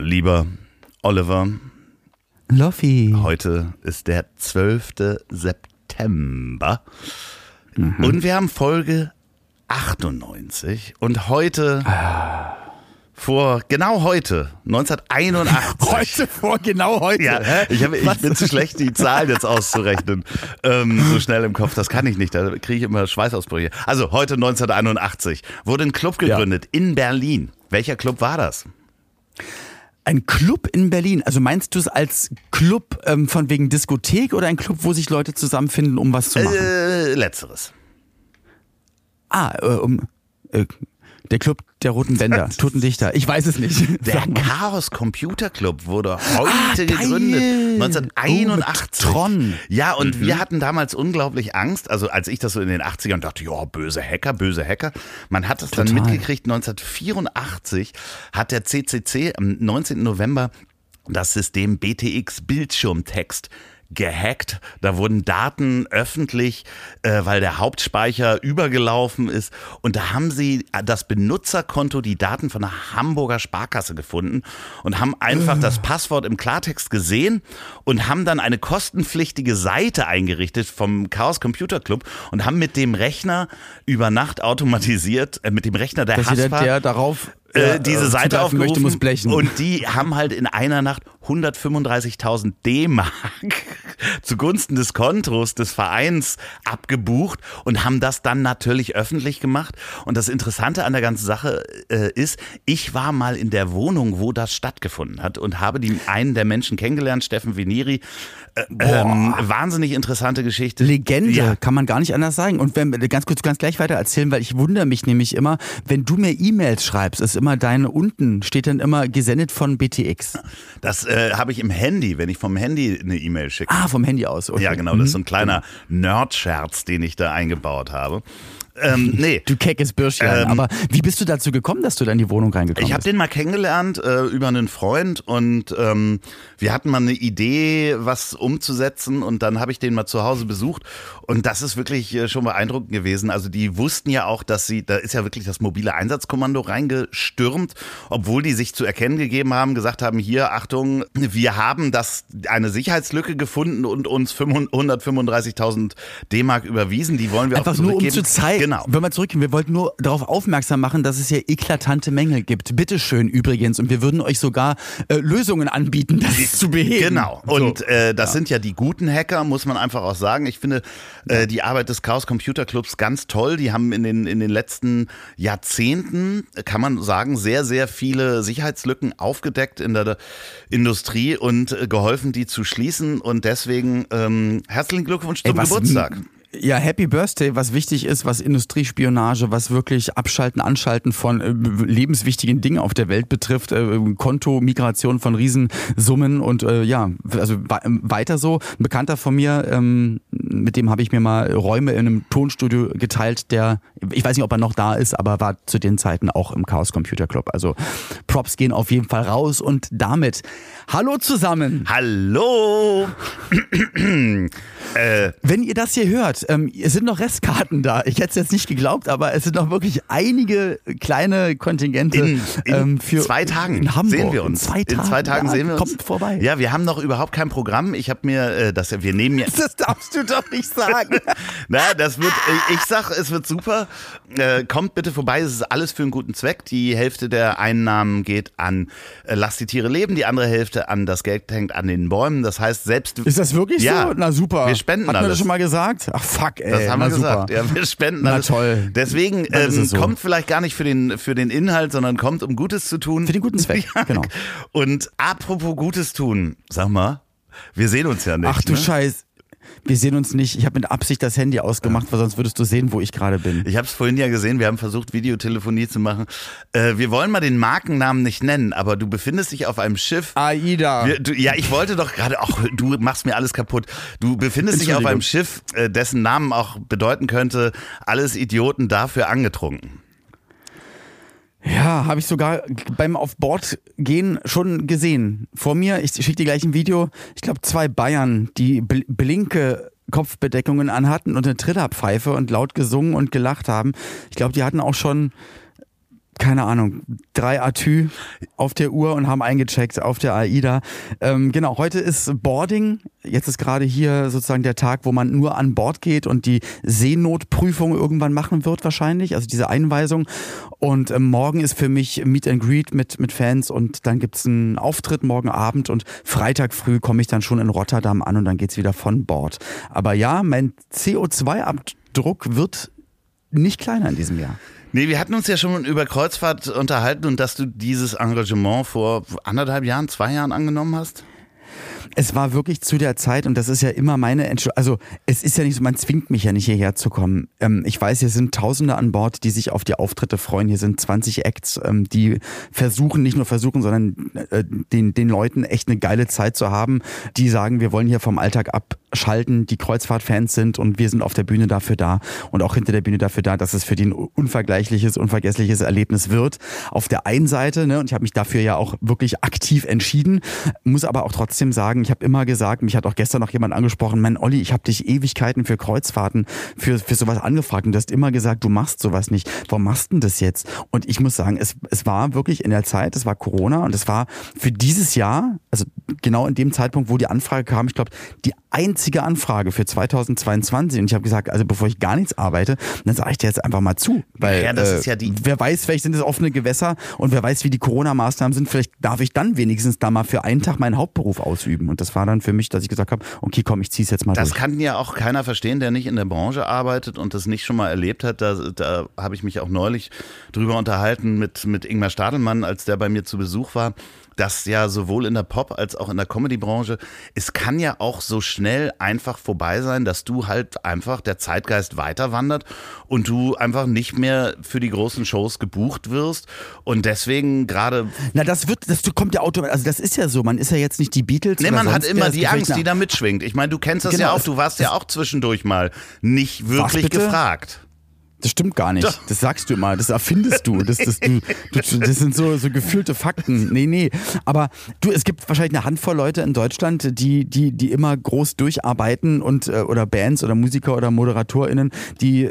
Lieber Oliver, Loffi. heute ist der 12. September und wir haben Folge 98 und heute vor genau heute 1981 Heute vor genau heute. Ja, ich, hab, ich bin zu schlecht, die Zahlen jetzt auszurechnen. Ähm, so schnell im Kopf, das kann ich nicht. Da kriege ich immer Schweißausbrüche. Also heute 1981 wurde ein Club gegründet in Berlin. Welcher Club war das? Ein Club in Berlin. Also meinst du es als Club ähm, von wegen Diskothek oder ein Club, wo sich Leute zusammenfinden, um was zu machen? Äh, letzteres. ah, äh, um äh, der Club der roten Bänder, Totendichter. Ich weiß es nicht. Der. Chaos Computer Club wurde heute Ah, gegründet. Oh, 1981. mit Tron. Ja, und wir hatten damals unglaublich Angst. Also als ich das so in den 80ern dachte, ja, böse Hacker, böse Hacker. Man hat es dann mitgekriegt, 1984 hat der CCC am 19. November das System BTX Bildschirmtext gehackt. Da wurden Daten öffentlich, äh, weil der Hauptspeicher übergelaufen ist. Und da haben sie das Benutzerkonto, die Daten von der Hamburger Sparkasse gefunden und haben einfach das Passwort im Klartext gesehen und haben dann eine kostenpflichtige Seite eingerichtet vom Chaos Computer Club und haben mit dem Rechner über Nacht automatisiert, äh, mit dem Rechner der Dass Haspa, der darauf äh, diese äh, Seite aufgerufen möchte, und die haben halt in einer Nacht 135.000 D-Mark zugunsten des Kontos des Vereins abgebucht und haben das dann natürlich öffentlich gemacht. Und das Interessante an der ganzen Sache äh, ist, ich war mal in der Wohnung, wo das stattgefunden hat und habe die, einen der Menschen kennengelernt, Steffen Veneri. Äh, ähm, wahnsinnig interessante Geschichte. Legende, Ja. kann man gar nicht anders sagen. Und wenn ganz kurz, ganz gleich weiter erzählen, weil ich wundere mich nämlich immer, wenn du mir E-Mails schreibst, ist immer deine unten steht dann immer gesendet von BTX. Das äh, habe ich im Handy, wenn ich vom Handy eine E-Mail schicke. Ah, vom Handy aus. Okay. Ja, genau, das ist so ein kleiner Nerd-Scherz, den ich da eingebaut habe. Ähm, nee. Du keckes Bürschchen. Ähm, Aber wie bist du dazu gekommen, dass du da in die Wohnung reingekommen Ich habe bist? den mal kennengelernt äh, über einen Freund und ähm, wir hatten mal eine Idee, was umzusetzen und dann habe ich den mal zu Hause besucht und das ist wirklich äh, schon beeindruckend gewesen. Also die wussten ja auch, dass sie, da ist ja wirklich das mobile Einsatzkommando reingestürmt, obwohl die sich zu erkennen gegeben haben, gesagt haben, hier, Achtung, wir haben das eine Sicherheitslücke gefunden und uns 135.000 D-Mark überwiesen, die wollen wir Einfach auch nur um zurückgeben. zu zeigen, Genau. wenn wir zurückgehen, wir wollten nur darauf aufmerksam machen, dass es hier eklatante Mängel gibt. Bitteschön übrigens. Und wir würden euch sogar äh, Lösungen anbieten, das zu beheben. Genau. Und äh, das sind ja die guten Hacker, muss man einfach auch sagen. Ich finde äh, die Arbeit des Chaos Computer Clubs ganz toll. Die haben in den, in den letzten Jahrzehnten, kann man sagen, sehr, sehr viele Sicherheitslücken aufgedeckt in der Industrie und äh, geholfen, die zu schließen. Und deswegen ähm, herzlichen Glückwunsch zum Ey, Geburtstag. Ja, Happy Birthday, was wichtig ist, was Industriespionage, was wirklich Abschalten, Anschalten von äh, lebenswichtigen Dingen auf der Welt betrifft, äh, Konto, Migration von Riesensummen und äh, ja, also wa- weiter so. Ein Bekannter von mir, ähm, mit dem habe ich mir mal Räume in einem Tonstudio geteilt, der, ich weiß nicht, ob er noch da ist, aber war zu den Zeiten auch im Chaos Computer Club. Also Props gehen auf jeden Fall raus und damit Hallo zusammen. Hallo! äh, Wenn ihr das hier hört, ähm, es sind noch Restkarten da. Ich hätte es jetzt nicht geglaubt, aber es sind noch wirklich einige kleine Kontingente In, in ähm, für zwei Tagen in Hamburg. sehen wir uns. In zwei Tagen, in zwei Tagen ja, sehen wir uns. Kommt vorbei. Ja, wir haben noch überhaupt kein Programm. Ich habe mir, äh, das, wir nehmen ja, Das darfst du doch nicht sagen. Na, das wird, ich sag, es wird super. Äh, kommt bitte vorbei, es ist alles für einen guten Zweck. Die Hälfte der Einnahmen geht an äh, Lass die Tiere leben, die andere Hälfte an das Geld hängt an den Bäumen. Das heißt, selbst. Ist das wirklich Ja. so? Na super. Wir spenden Hat man alles. das schon mal gesagt? Ach fuck, ey. Das haben Na, wir gesagt. Ja, wir spenden Na alles. toll. Deswegen ähm, so. kommt vielleicht gar nicht für den, für den Inhalt, sondern kommt, um Gutes zu tun. Für den guten Zweck, Ja. genau. Und apropos Gutes tun, sag mal, wir sehen uns ja nicht. Ach du ne? Scheiß. Wir sehen uns nicht. Ich habe mit Absicht das Handy ausgemacht, weil sonst würdest du sehen, wo ich gerade bin. Ich habe es vorhin ja gesehen, wir haben versucht, Videotelefonie zu machen. Äh, wir wollen mal den Markennamen nicht nennen, aber du befindest dich auf einem Schiff. AIDA. Wir, du, ja, ich wollte doch gerade, auch du machst mir alles kaputt. Du befindest dich auf einem Schiff, äh, dessen Namen auch bedeuten könnte, alles Idioten dafür angetrunken. Ja, habe ich sogar beim auf Bord gehen schon gesehen. Vor mir, ich schicke dir gleich ein Video, ich glaube zwei Bayern, die bl blinke Kopfbedeckungen anhatten und eine Trillerpfeife und laut gesungen und gelacht haben. Ich glaube, die hatten auch schon keine Ahnung, drei Atü auf der Uhr und haben eingecheckt auf der AIDA. Ähm, genau, heute ist Boarding. Jetzt ist gerade hier sozusagen der Tag, wo man nur an Bord geht und die Seenotprüfung irgendwann machen wird wahrscheinlich, also diese Einweisung. Und ähm, morgen ist für mich Meet and Greet mit, mit Fans und dann gibt's einen Auftritt morgen Abend und Freitag früh komme ich dann schon in Rotterdam an und dann geht's wieder von Bord. Aber ja, mein CO2-Abdruck wird nicht kleiner in diesem Jahr. Nee, wir hatten uns ja schon über Kreuzfahrt unterhalten und dass du dieses Engagement vor anderthalb Jahren, zwei Jahren angenommen hast es war wirklich zu der Zeit, und das ist ja immer meine Entscheidung, also es ist ja nicht so, man zwingt mich ja nicht hierher zu kommen. Ähm, ich weiß, hier sind Tausende an Bord, die sich auf die Auftritte freuen. Hier sind 20 Acts, ähm, die versuchen, nicht nur versuchen, sondern äh, den, den Leuten echt eine geile Zeit zu haben, die sagen, wir wollen hier vom Alltag abschalten, die Kreuzfahrtfans sind und wir sind auf der Bühne dafür da und auch hinter der Bühne dafür da, dass es für die ein unvergleichliches, unvergessliches Erlebnis wird. Auf der einen Seite, ne, und ich habe mich dafür ja auch wirklich aktiv entschieden, muss aber auch trotzdem sagen, sagen, ich habe immer gesagt, mich hat auch gestern noch jemand angesprochen, mein Olli, ich habe dich Ewigkeiten für Kreuzfahrten, für, für sowas angefragt und du hast immer gesagt, du machst sowas nicht. Warum machst du denn das jetzt? Und ich muss sagen, es, es war wirklich in der Zeit, es war Corona und es war für dieses Jahr, also genau in dem Zeitpunkt, wo die Anfrage kam, ich glaube, die einzige Anfrage für 2022 und ich habe gesagt, also bevor ich gar nichts arbeite, dann sage ich dir jetzt einfach mal zu, weil ja, das äh, ist ja die wer weiß, vielleicht sind es offene Gewässer und wer weiß, wie die Corona-Maßnahmen sind, vielleicht darf ich dann wenigstens da mal für einen Tag meinen Hauptberuf ausüben und das war dann für mich, dass ich gesagt habe, okay, komm, ich zieh's jetzt mal das durch. Das kann ja auch keiner verstehen, der nicht in der Branche arbeitet und das nicht schon mal erlebt hat. Da, da habe ich mich auch neulich drüber unterhalten mit, mit Ingmar Stadelmann, als der bei mir zu Besuch war dass ja sowohl in der Pop- als auch in der Comedy-Branche, es kann ja auch so schnell einfach vorbei sein, dass du halt einfach der Zeitgeist weiter wandert und du einfach nicht mehr für die großen Shows gebucht wirst und deswegen gerade. Na, das wird, das kommt ja automatisch, also das ist ja so, man ist ja jetzt nicht die Beatles. Nee, man hat immer die Angst, die da mitschwingt. Ich meine, du kennst das genau, ja auch, du warst ja auch zwischendurch mal nicht wirklich gefragt. Das stimmt gar nicht. Doch. Das sagst du immer, das erfindest du. Das, das, du, du, das sind so, so gefühlte Fakten. Nee, nee. Aber du, es gibt wahrscheinlich eine Handvoll Leute in Deutschland, die, die, die immer groß durcharbeiten und äh, oder Bands oder Musiker oder ModeratorInnen, die,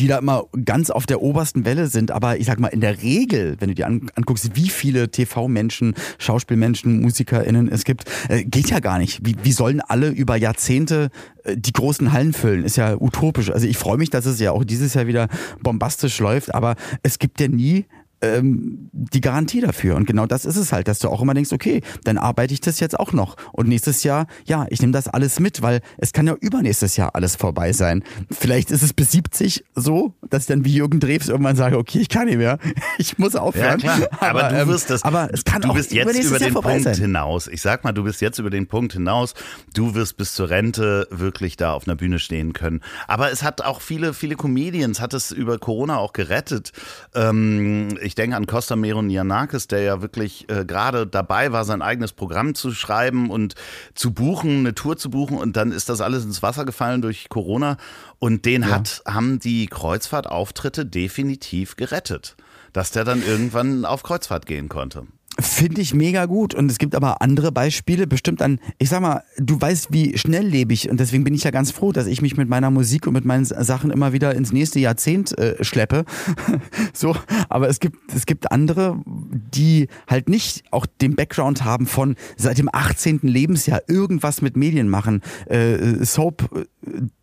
die da immer ganz auf der obersten Welle sind. Aber ich sag mal, in der Regel, wenn du dir anguckst, wie viele TV-Menschen, Schauspielmenschen, MusikerInnen es gibt, äh, geht ja gar nicht. Wie, wie sollen alle über Jahrzehnte äh, die großen Hallen füllen? Ist ja utopisch. Also ich freue mich, dass es ja auch dieses Jahr wieder wieder bombastisch läuft, aber es gibt ja nie ähm, die Garantie dafür. Und genau das ist es halt, dass du auch immer denkst, okay, dann arbeite ich das jetzt auch noch. Und nächstes Jahr, ja, ich nehme das alles mit, weil es kann ja übernächstes Jahr alles vorbei sein. Vielleicht ist es bis 70 so, dass ich dann wie Jürgen Drews irgendwann sage, okay, ich kann nicht mehr. Ich muss aufhören. Ja. Aber, aber du ähm, wirst das, aber es kann du bist jetzt über den Punkt sein. hinaus. Ich sag mal, du bist jetzt über den Punkt hinaus. Du wirst bis zur Rente wirklich da auf einer Bühne stehen können. Aber es hat auch viele, viele Comedians hat es über Corona auch gerettet. Ähm, ich denke an Costa Meron Yanakis, der ja wirklich äh, gerade dabei war, sein eigenes Programm zu schreiben und zu buchen, eine Tour zu buchen und dann ist das alles ins Wasser gefallen durch Corona und den ja. hat, haben die Kreuzfahrtauftritte definitiv gerettet, dass der dann irgendwann auf Kreuzfahrt gehen konnte. Finde ich mega gut. Und es gibt aber andere Beispiele, bestimmt an, ich sag mal, du weißt, wie schnelllebig, und deswegen bin ich ja ganz froh, dass ich mich mit meiner Musik und mit meinen Sachen immer wieder ins nächste Jahrzehnt äh, schleppe. so, aber es gibt, es gibt andere, die halt nicht auch den Background haben von seit dem 18. Lebensjahr irgendwas mit Medien machen, äh, Soap,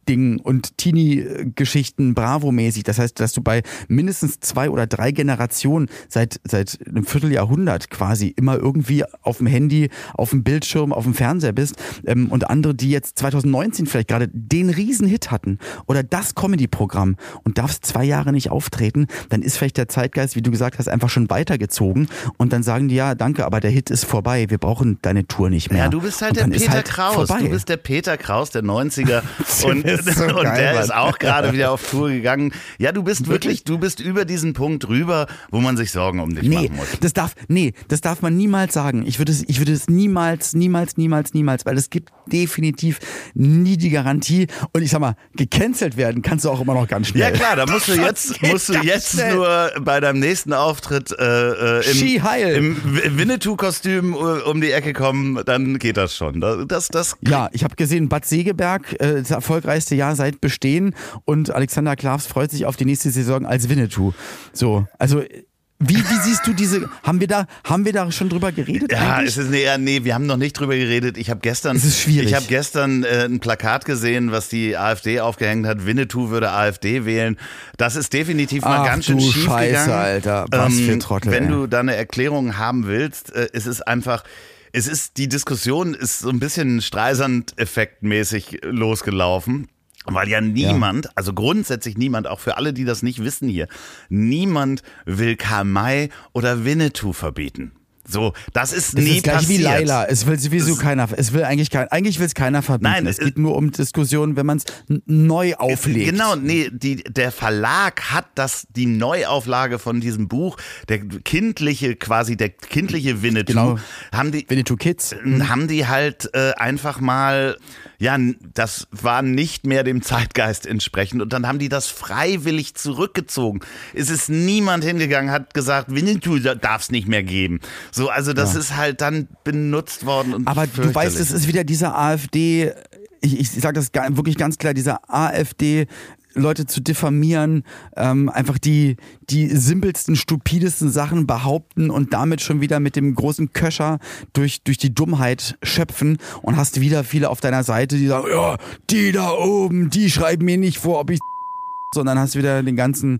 Ding und Teenie-Geschichten Bravo-mäßig. Das heißt, dass du bei mindestens zwei oder drei Generationen seit, seit einem Vierteljahrhundert quasi immer irgendwie auf dem Handy, auf dem Bildschirm, auf dem Fernseher bist ähm, und andere, die jetzt 2019 vielleicht gerade den Riesenhit hatten oder das Comedy-Programm und darfst zwei Jahre nicht auftreten, dann ist vielleicht der Zeitgeist, wie du gesagt hast, einfach schon weitergezogen und dann sagen die, ja, danke, aber der Hit ist vorbei, wir brauchen deine Tour nicht mehr. Ja, du bist halt der Peter halt Kraus. Vorbei. Du bist der Peter Kraus der 90er und, so und geil, der Mann. ist auch gerade wieder auf Tour gegangen. Ja, du bist wirklich, du bist über diesen Punkt rüber, wo man sich Sorgen um dich nee, machen muss. Das darf, nee, das darf man niemals sagen. Ich würde es, ich würde es niemals, niemals, niemals, niemals, weil es gibt definitiv nie die Garantie. Und ich sag mal, gecancelt werden kannst du auch immer noch ganz schnell. Ja klar, da musst du jetzt, musst du jetzt schnell. nur bei deinem nächsten Auftritt äh, äh, im, im Winnetou-Kostüm äh, um die Ecke kommen, dann geht das schon. Das, das ja, ich habe gesehen, Bad Segeberg, äh, das erfolgreichste Jahr seit Bestehen und Alexander Klavs freut sich auf die nächste Saison als Winnetou. So, also wie, wie siehst du diese, haben wir da, haben wir da schon drüber geredet? Ja, eigentlich? es ist, nee, nee, wir haben noch nicht drüber geredet. Ich habe gestern, es ist schwierig. ich habe gestern äh, ein Plakat gesehen, was die AfD aufgehängt hat. Winnetou würde AfD wählen. Das ist definitiv mal Ach, ganz schön schief Scheiße, gegangen. Alter, was für ähm, Trottel. Wenn ey. du da eine Erklärung haben willst, äh, es ist einfach, es ist, die Diskussion ist so ein bisschen Streisand-Effekt-mäßig losgelaufen. Weil ja niemand, ja. also grundsätzlich niemand, auch für alle, die das nicht wissen hier, niemand will Karl May oder Winnetou verbieten. So, das ist es nie ist gleich passiert. wie Laila. Es will sowieso das keiner. Es will eigentlich kein, eigentlich will es keiner verbieten. Nein, es, es geht nur um Diskussionen, wenn man es neu auflegt. Genau, nee, die, der Verlag hat das die Neuauflage von diesem Buch, der kindliche quasi der kindliche Winnetou, genau. haben die Winnetou Kids, haben die halt äh, einfach mal ja, das war nicht mehr dem Zeitgeist entsprechend. Und dann haben die das freiwillig zurückgezogen. Es ist niemand hingegangen, hat gesagt, Winnetou darf es nicht mehr geben. So, also das ja. ist halt dann benutzt worden. Aber du weißt, es ist wieder dieser AfD, ich, ich sage das wirklich ganz klar, dieser AfD Leute zu diffamieren, ähm, einfach die, die simpelsten, stupidesten Sachen behaupten und damit schon wieder mit dem großen Köcher durch, durch die Dummheit schöpfen. Und hast wieder viele auf deiner Seite, die sagen, ja, die da oben, die schreiben mir nicht vor, ob ich sondern hast wieder den ganzen,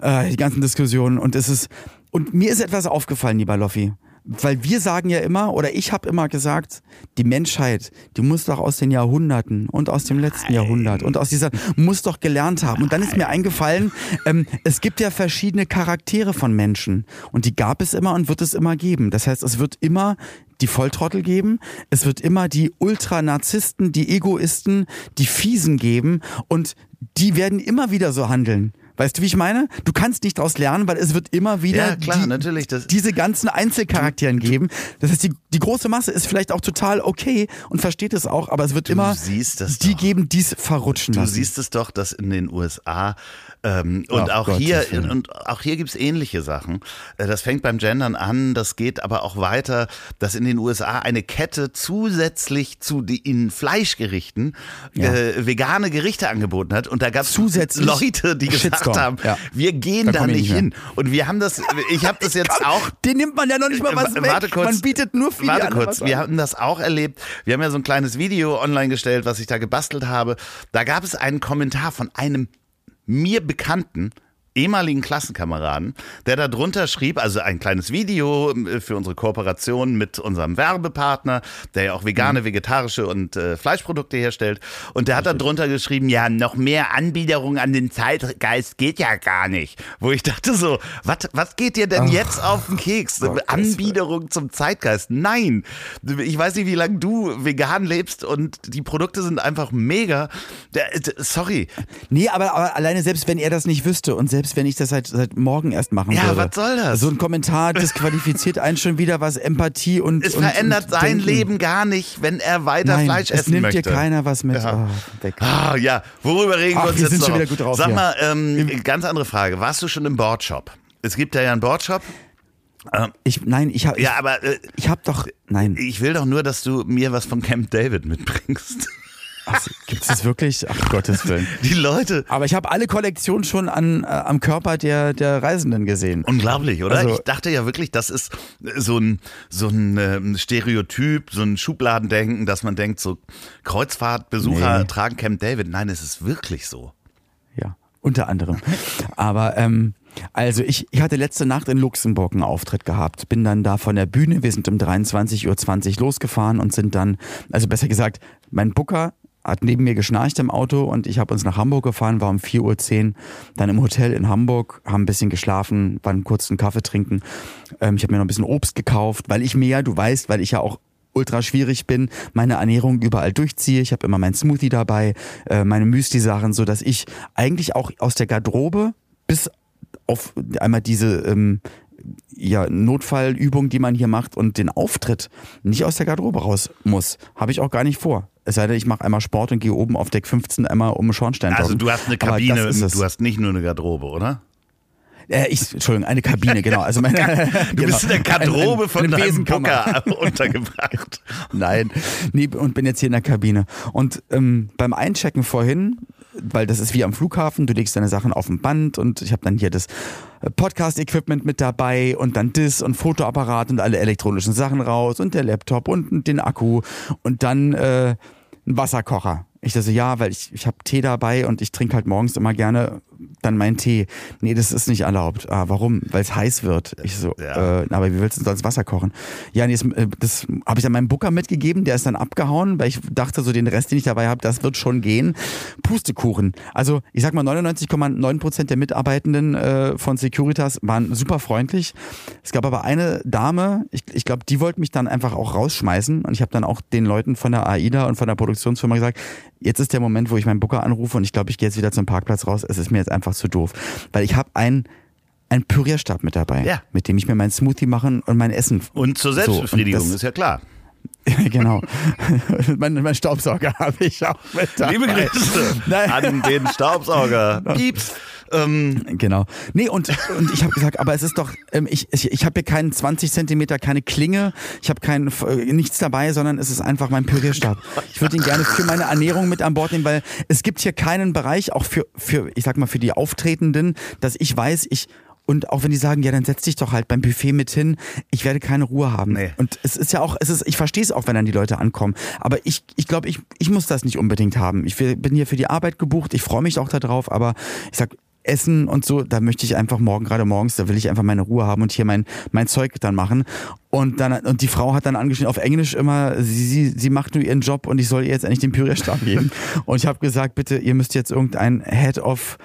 äh, die ganzen Diskussionen. Und es ist, und mir ist etwas aufgefallen, lieber Loffi weil wir sagen ja immer, oder ich habe immer gesagt, die Menschheit, die muss doch aus den Jahrhunderten und aus dem letzten Nein. Jahrhundert und aus dieser, muss doch gelernt haben. Und dann ist mir eingefallen, ähm, es gibt ja verschiedene Charaktere von Menschen und die gab es immer und wird es immer geben. Das heißt, es wird immer die Volltrottel geben, es wird immer die Ultranarzisten, die Egoisten, die Fiesen geben und die werden immer wieder so handeln. Weißt du, wie ich meine? Du kannst nicht daraus lernen, weil es wird immer wieder ja, klar, die, natürlich, diese ganzen Einzelcharakteren geben. Das heißt, die, die große Masse ist vielleicht auch total okay und versteht es auch, aber es wird du immer die doch. geben, die es verrutschen Du lassen. siehst es doch, dass in den USA ähm, und, auch Gott, hier, und auch hier gibt's ähnliche Sachen. Äh, das fängt beim Gendern an, das geht aber auch weiter, dass in den USA eine Kette zusätzlich zu den Fleischgerichten ja. äh, vegane Gerichte angeboten hat. Und da gab's zusätzlich Leute, die gesagt Shitstorm. haben, ja. wir gehen da, da nicht hin. Und wir haben das, ich habe das jetzt auch. Den nimmt man ja noch nicht mal was äh, warte weg. Kurz, man bietet nur viele Warte kurz, wir haben das auch erlebt. Wir haben ja so ein kleines Video online gestellt, was ich da gebastelt habe. Da gab es einen Kommentar von einem mir Bekannten, ehemaligen Klassenkameraden, der da drunter schrieb, also ein kleines Video äh, für unsere Kooperation mit unserem Werbepartner, der ja auch vegane, mhm. vegetarische und äh, Fleischprodukte herstellt. Und der hat da drunter geschrieben, ja, noch mehr Anbiederung an den Zeitgeist geht ja gar nicht. Wo ich dachte so, was was geht dir denn Ach, jetzt auf den Keks? Oh, Anbiederung zum Zeitgeist? Nein. Ich weiß nicht, wie lange du vegan lebst und die Produkte sind einfach mega. Sorry. Nee, aber, aber alleine selbst wenn er das nicht wüsste und selbst selbst wenn ich das seit, seit morgen erst machen ja, würde. Ja, was soll das? So ein Kommentar disqualifiziert einen schon wieder, was Empathie und. Es und, verändert und sein Denken. Leben gar nicht, wenn er weiter Nein, Fleisch essen möchte. Es nimmt dir keiner was mit. Ja. Oh. Ah, ja, worüber reden Ach, wir uns wir jetzt sind noch? schon wieder gut drauf. Sag mal, ähm, ganz andere Frage. Warst du schon im Boardshop? Es gibt ja einen Boardshop. Ähm, ich, nein, ich habe. Ja, aber. Äh, ich habe doch. Nein. Ich will doch nur, dass du mir was von Camp David mitbringst. Gibt es das wirklich? Ach Gottes Willen. Die Leute. Aber ich habe alle Kollektionen schon an, äh, am Körper der, der Reisenden gesehen. Unglaublich, oder? Also- ich dachte ja wirklich, das ist so ein, so ein ähm, Stereotyp, so ein Schubladendenken, dass man denkt, so Kreuzfahrtbesucher Nee. tragen Camp David. Nein, es ist wirklich so. Ja, unter anderem. Aber ähm, also ich, ich hatte letzte Nacht in Luxemburg einen Auftritt gehabt, bin dann da von der Bühne, wir sind um 23.20 Uhr losgefahren und sind dann, also besser gesagt, mein Booker hat neben mir geschnarcht im Auto und ich habe uns nach Hamburg gefahren, war um 4.10 Uhr dann im Hotel in Hamburg, haben ein bisschen geschlafen, waren kurz einen Kaffee trinken. Ähm, ich habe mir noch ein bisschen Obst gekauft, weil ich mir ja, du weißt, weil ich ja auch ultra schwierig bin, meine Ernährung überall durchziehe. Ich habe immer mein Smoothie dabei, äh, meine Müsli-Sachen, so dass ich eigentlich auch aus der Garderobe bis auf einmal diese ähm, ja, Notfallübung, die man hier macht und den Auftritt nicht aus der Garderobe raus muss. Habe ich auch gar nicht vor. Es sei denn, ich mache einmal Sport und gehe oben auf Deck 15 einmal um den Schornstein. Also du hast eine Kabine, du hast nicht nur eine Garderobe, oder? Äh, ich, Entschuldigung, eine Kabine, genau. Also meine, Du bist in der Garderobe von eine deinem Besenkammer. Booker untergebracht. Nein, nee, und bin jetzt hier in der Kabine. Und ähm, beim Einchecken vorhin, weil das ist wie am Flughafen, du legst deine Sachen auf dem Band und ich habe dann hier das äh, Podcast-Equipment mit dabei und dann das und Fotoapparat und alle elektronischen Sachen raus und der Laptop und den Akku und dann äh, ein Wasserkocher. Ich dachte, ja, weil ich, ich habe Tee dabei und ich trinke halt morgens immer gerne dann meinen Tee. Nee, das ist nicht erlaubt. Ah, warum? Weil es heiß wird. Ich so, Ja. äh, aber wie willst du sonst Wasser kochen? Ja, nee, das, äh, das habe ich dann meinem Booker mitgegeben, der ist dann abgehauen, weil ich dachte, so den Rest, den ich dabei habe, das wird schon gehen. Pustekuchen. Also ich sag mal, 99,9 Prozent der Mitarbeitenden äh, von Securitas waren super freundlich. Es gab aber eine Dame, ich, ich glaube, die wollte mich dann einfach auch rausschmeißen und ich habe dann auch den Leuten von der AIDA und von der Produktionsfirma gesagt, jetzt ist der Moment, wo ich meinen Booker anrufe und ich glaube, ich gehe jetzt wieder zum Parkplatz raus. Es ist mir jetzt einfach zu doof, weil ich habe ein ein Pürierstab mit dabei, Ja. mit dem ich mir meinen Smoothie machen und mein Essen. Und zur So, und Selbstbefriedigung, das- ist ja klar. genau. mein, mein Staubsauger habe ich auch mit dabei. Liebe Grüße an den Staubsauger. Pieps. Ähm, Genau. Nee, und, und ich habe gesagt, aber es ist doch, ähm, ich, ich, ich habe hier keinen 20 Zentimeter, keine Klinge, ich habe kein, äh, nichts dabei, sondern es ist einfach mein Pürierstab. Ich würde ihn gerne für meine Ernährung mit an Bord nehmen, weil es gibt hier keinen Bereich, auch für, für ich sag mal, für die Auftretenden, dass ich weiß, ich, und auch wenn die sagen, ja, dann setz dich doch halt beim Buffet mit hin, ich werde keine Ruhe haben. Nee. Und es ist ja auch, es ist, ich verstehe es auch, wenn dann die Leute ankommen. Aber ich, ich glaube, ich, ich muss das nicht unbedingt haben. Ich bin hier für die Arbeit gebucht, ich freue mich auch darauf, aber ich sag, Essen und so, da möchte ich einfach morgen, gerade morgens, da will ich einfach meine Ruhe haben und hier mein, mein Zeug dann machen. Und dann, und die Frau hat dann angeschnitten auf Englisch immer, sie, sie, sie macht nur ihren Job und ich soll ihr jetzt endlich den Pürierstab geben. und ich habe gesagt, bitte, ihr müsst jetzt irgendein Head of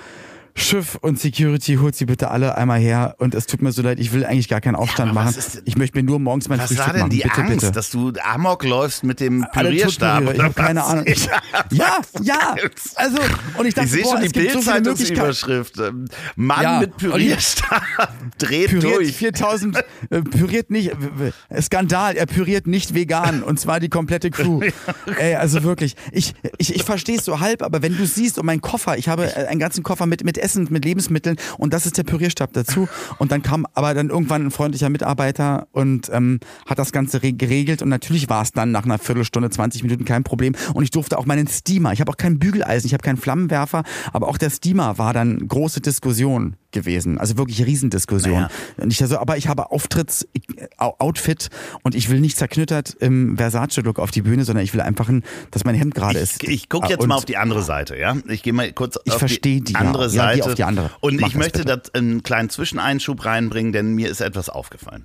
Schiff und Security, holt sie bitte alle einmal her. Und es tut mir so leid, ich will eigentlich gar keinen Aufstand was machen. Ich möchte mir nur morgens mein was Frühstück war denn machen. die bitte, Angst, bitte. dass du Amok läufst mit dem Pürierstab? Ich habe keine Ahnung. Ich, ja, ja. Also, und ich dachte, Ich sehe boah, schon die gibt so. Bildzeitungsüberschrift. Ähm, Mann Ja, mit Pürierstab dreht Püriert durch. 4000, äh, püriert nicht, w- Skandal, er püriert nicht vegan und zwar die komplette Crew. Ey, also wirklich, ich, ich, ich verstehe es so halb, aber wenn du siehst, und mein Koffer, ich habe äh, einen ganzen Koffer mit, mit Essen, mit Lebensmitteln und das ist der Pürierstab dazu. Und dann kam aber dann irgendwann ein freundlicher Mitarbeiter und ähm, hat das Ganze re- geregelt. Und natürlich war es dann nach einer Viertelstunde, 20 Minuten kein Problem. Und ich durfte auch meinen Steamer, ich habe auch kein Bügeleisen, ich habe keinen Flammenwerfer, aber auch der Steamer war dann große Diskussion gewesen, also wirklich Riesendiskussion. Naja. Und ich so, aber ich habe Auftrits-Outfit und ich will nicht zerknüttert im Versace-Look auf die Bühne, sondern ich will einfach, ein, dass mein Hemd gerade ist. Ich, gucke jetzt und mal auf die andere Seite, ja? Ich gehe mal kurz Ich auf die die, ja. andere Ja, Seite. geh auf die andere. Und Mach ich möchte das einen kleinen Zwischeneinschub reinbringen, denn mir ist etwas aufgefallen.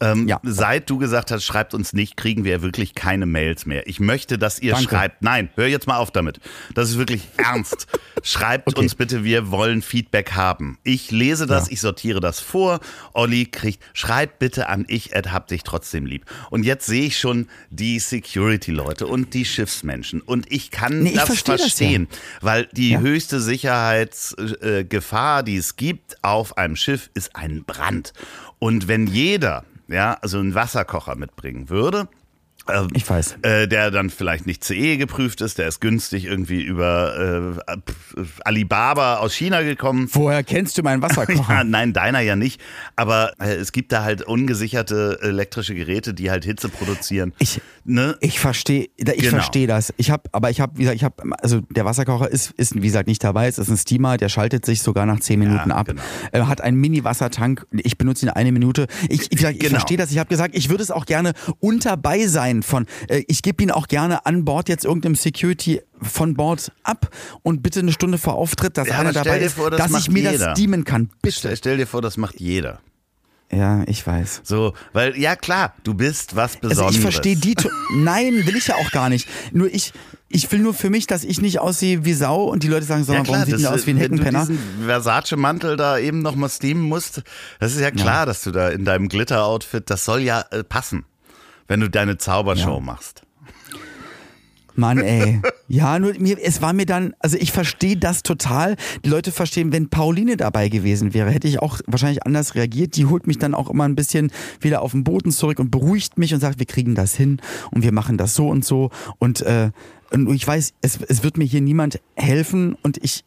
Ähm, Ja. Seit du gesagt hast, schreibt uns nicht, kriegen wir wirklich keine Mails mehr. Ich möchte, dass ihr Danke. schreibt. Nein, hör jetzt mal auf damit. Das ist wirklich ernst. Schreibt Okay. uns bitte, wir wollen Feedback haben. Ich lese das, Ja. ich sortiere das vor. Olli kriegt, schreibt bitte an ich, Ed, hab dich trotzdem lieb. Und jetzt sehe ich schon die Security-Leute und die Schiffsmenschen. Und ich kann Nee, ich das versteh das ja. verstehen, weil die Ja. höchste Sicherheitsgefahr, die es gibt auf einem Schiff, ist ein Brand. Und wenn jeder, ja, also einen Wasserkocher mitbringen würde, Ich weiß. Äh, der dann vielleicht nicht CE geprüft ist, der ist günstig irgendwie über äh, Alibaba aus China gekommen. Woher kennst du meinen Wasserkocher? Ja, nein, deiner ja nicht. Aber äh, es gibt da halt ungesicherte elektrische Geräte, die halt Hitze produzieren. Ich, Ne? ich verstehe, ich Genau. verstehe das. Ich habe, aber ich habe, wie gesagt, ich habe, also der Wasserkocher ist, ist wie gesagt nicht dabei. Es ist ein Steamer, der schaltet sich sogar nach zehn Minuten ab. genau. Hat einen Mini-Wassertank. Ich benutze ihn eine Minute. Ich, wie gesagt, ich Genau. verstehe das. Ich habe gesagt, ich würde es auch gerne unterbei sein von. Äh, ich gebe ihn auch gerne an Bord jetzt irgendeinem Security von Bord ab und bitte eine Stunde vor Auftritt, dass Ja, einer dabei ist, vor, das dass ich mir jeder. das steamen kann. Bitte. Stell, stell dir vor, das macht jeder. Ja, ich weiß. So, weil, ja klar, du bist was Besonderes. Also ich verstehe die. To Nein, will ich ja auch gar nicht. Nur ich, ich will nur für mich, dass ich nicht aussehe wie Sau und die Leute sagen, so, Ja, warum klar, sieht das, aus wie ein wenn du Heckenpenner? diesen Versace-Mantel da eben nochmal steamen musst, das ist ja klar, dass du da in deinem Glitter-Outfit, das soll ja äh, passen, wenn du deine Zaubershow Ja. machst. Mann, ey. Ja, nur mir, es war mir dann, also ich verstehe das total. Die Leute verstehen, wenn Pauline dabei gewesen wäre, hätte ich auch wahrscheinlich anders reagiert. Die holt mich dann auch immer ein bisschen wieder auf den Boden zurück und beruhigt mich und sagt, wir kriegen das hin und wir machen das so und so. Und, äh, und ich weiß, es, es wird mir hier niemand helfen und ich,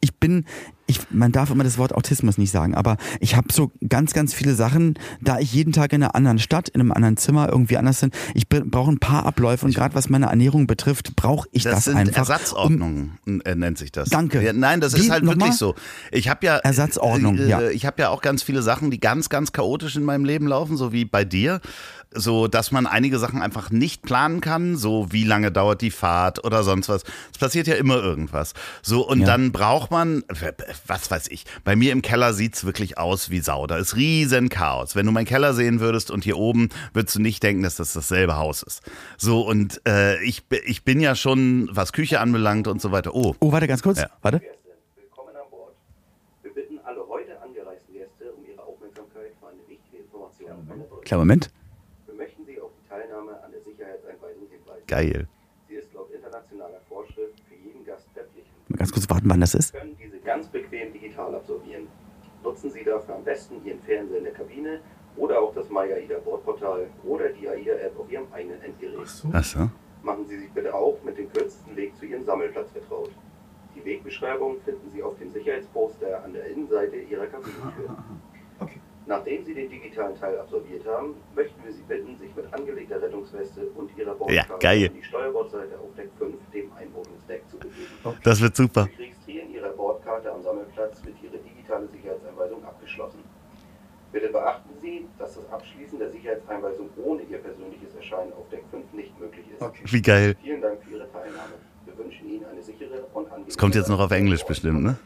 ich bin, ich, man darf immer das Wort Autismus nicht sagen, aber ich habe so ganz, ganz viele Sachen, da ich jeden Tag in einer anderen Stadt, in einem anderen Zimmer irgendwie anders bin. Ich brauche ein paar Abläufe und gerade was meine Ernährung betrifft, brauche ich das, Das sind einfach. um- Ersatzordnungen, äh, nennt sich das. Danke. Ja, nein, das Wie, ist halt wirklich so. Ich habe ja Ersatzordnung, äh, ja. Ich habe ja auch ganz viele Sachen, die ganz, ganz chaotisch in meinem Leben laufen, so wie bei dir. So, dass man einige Sachen einfach nicht planen kann, so wie lange dauert die Fahrt oder sonst was. Es passiert ja immer irgendwas. So, und Ja. dann braucht man, was weiß ich, bei mir im Keller sieht's wirklich aus wie Sau. Da ist riesen Chaos. Wenn du meinen Keller sehen würdest und hier oben, würdest du nicht denken, dass das dasselbe Haus ist. So, und äh, ich, ich bin ja schon, was Küche anbelangt und so weiter. Oh, Oh, warte ganz kurz. Ja. Warte. Gäste, willkommen geil. Sie ist laut internationaler Vorschrift für jeden Gast verpflichtend. Mal Ganz kurz warten, wann das ist. Sie können diese ganz bequem digital absolvieren. Nutzen Sie dafür am besten Ihren Fernseher in der Kabine oder auch das MyAIDA Bordportal oder die AIDA-App auf Ihrem eigenen Endgerät. Ach so. Machen Sie sich bitte auch mit dem kürzesten Weg zu Ihrem Sammelplatz vertraut. Die Wegbeschreibung finden Sie auf dem Sicherheitsposter an der Innenseite Ihrer Kabinentür. Nachdem Sie den digitalen Teil absolviert haben, möchten wir Sie bitten, sich mit angelegter Rettungsweste und Ihrer Ja, Bordkarte geil. an die Steuerbordseite auf Deck 5, dem Einwohnungsdeck, zu begeben. Das wird super. Sie registrieren Ihre Bordkarte am Sammelplatz mit Ihrer digitale Sicherheitseinweisung abgeschlossen. Bitte beachten Sie, dass das Abschließen der Sicherheitseinweisung ohne Ihr persönliches Erscheinen auf Deck 5 nicht möglich ist. Wie geil. Vielen Dank für Ihre Teilnahme. Wir wünschen Ihnen eine sichere und angenehme Das kommt jetzt noch auf Englisch bestimmt, ne?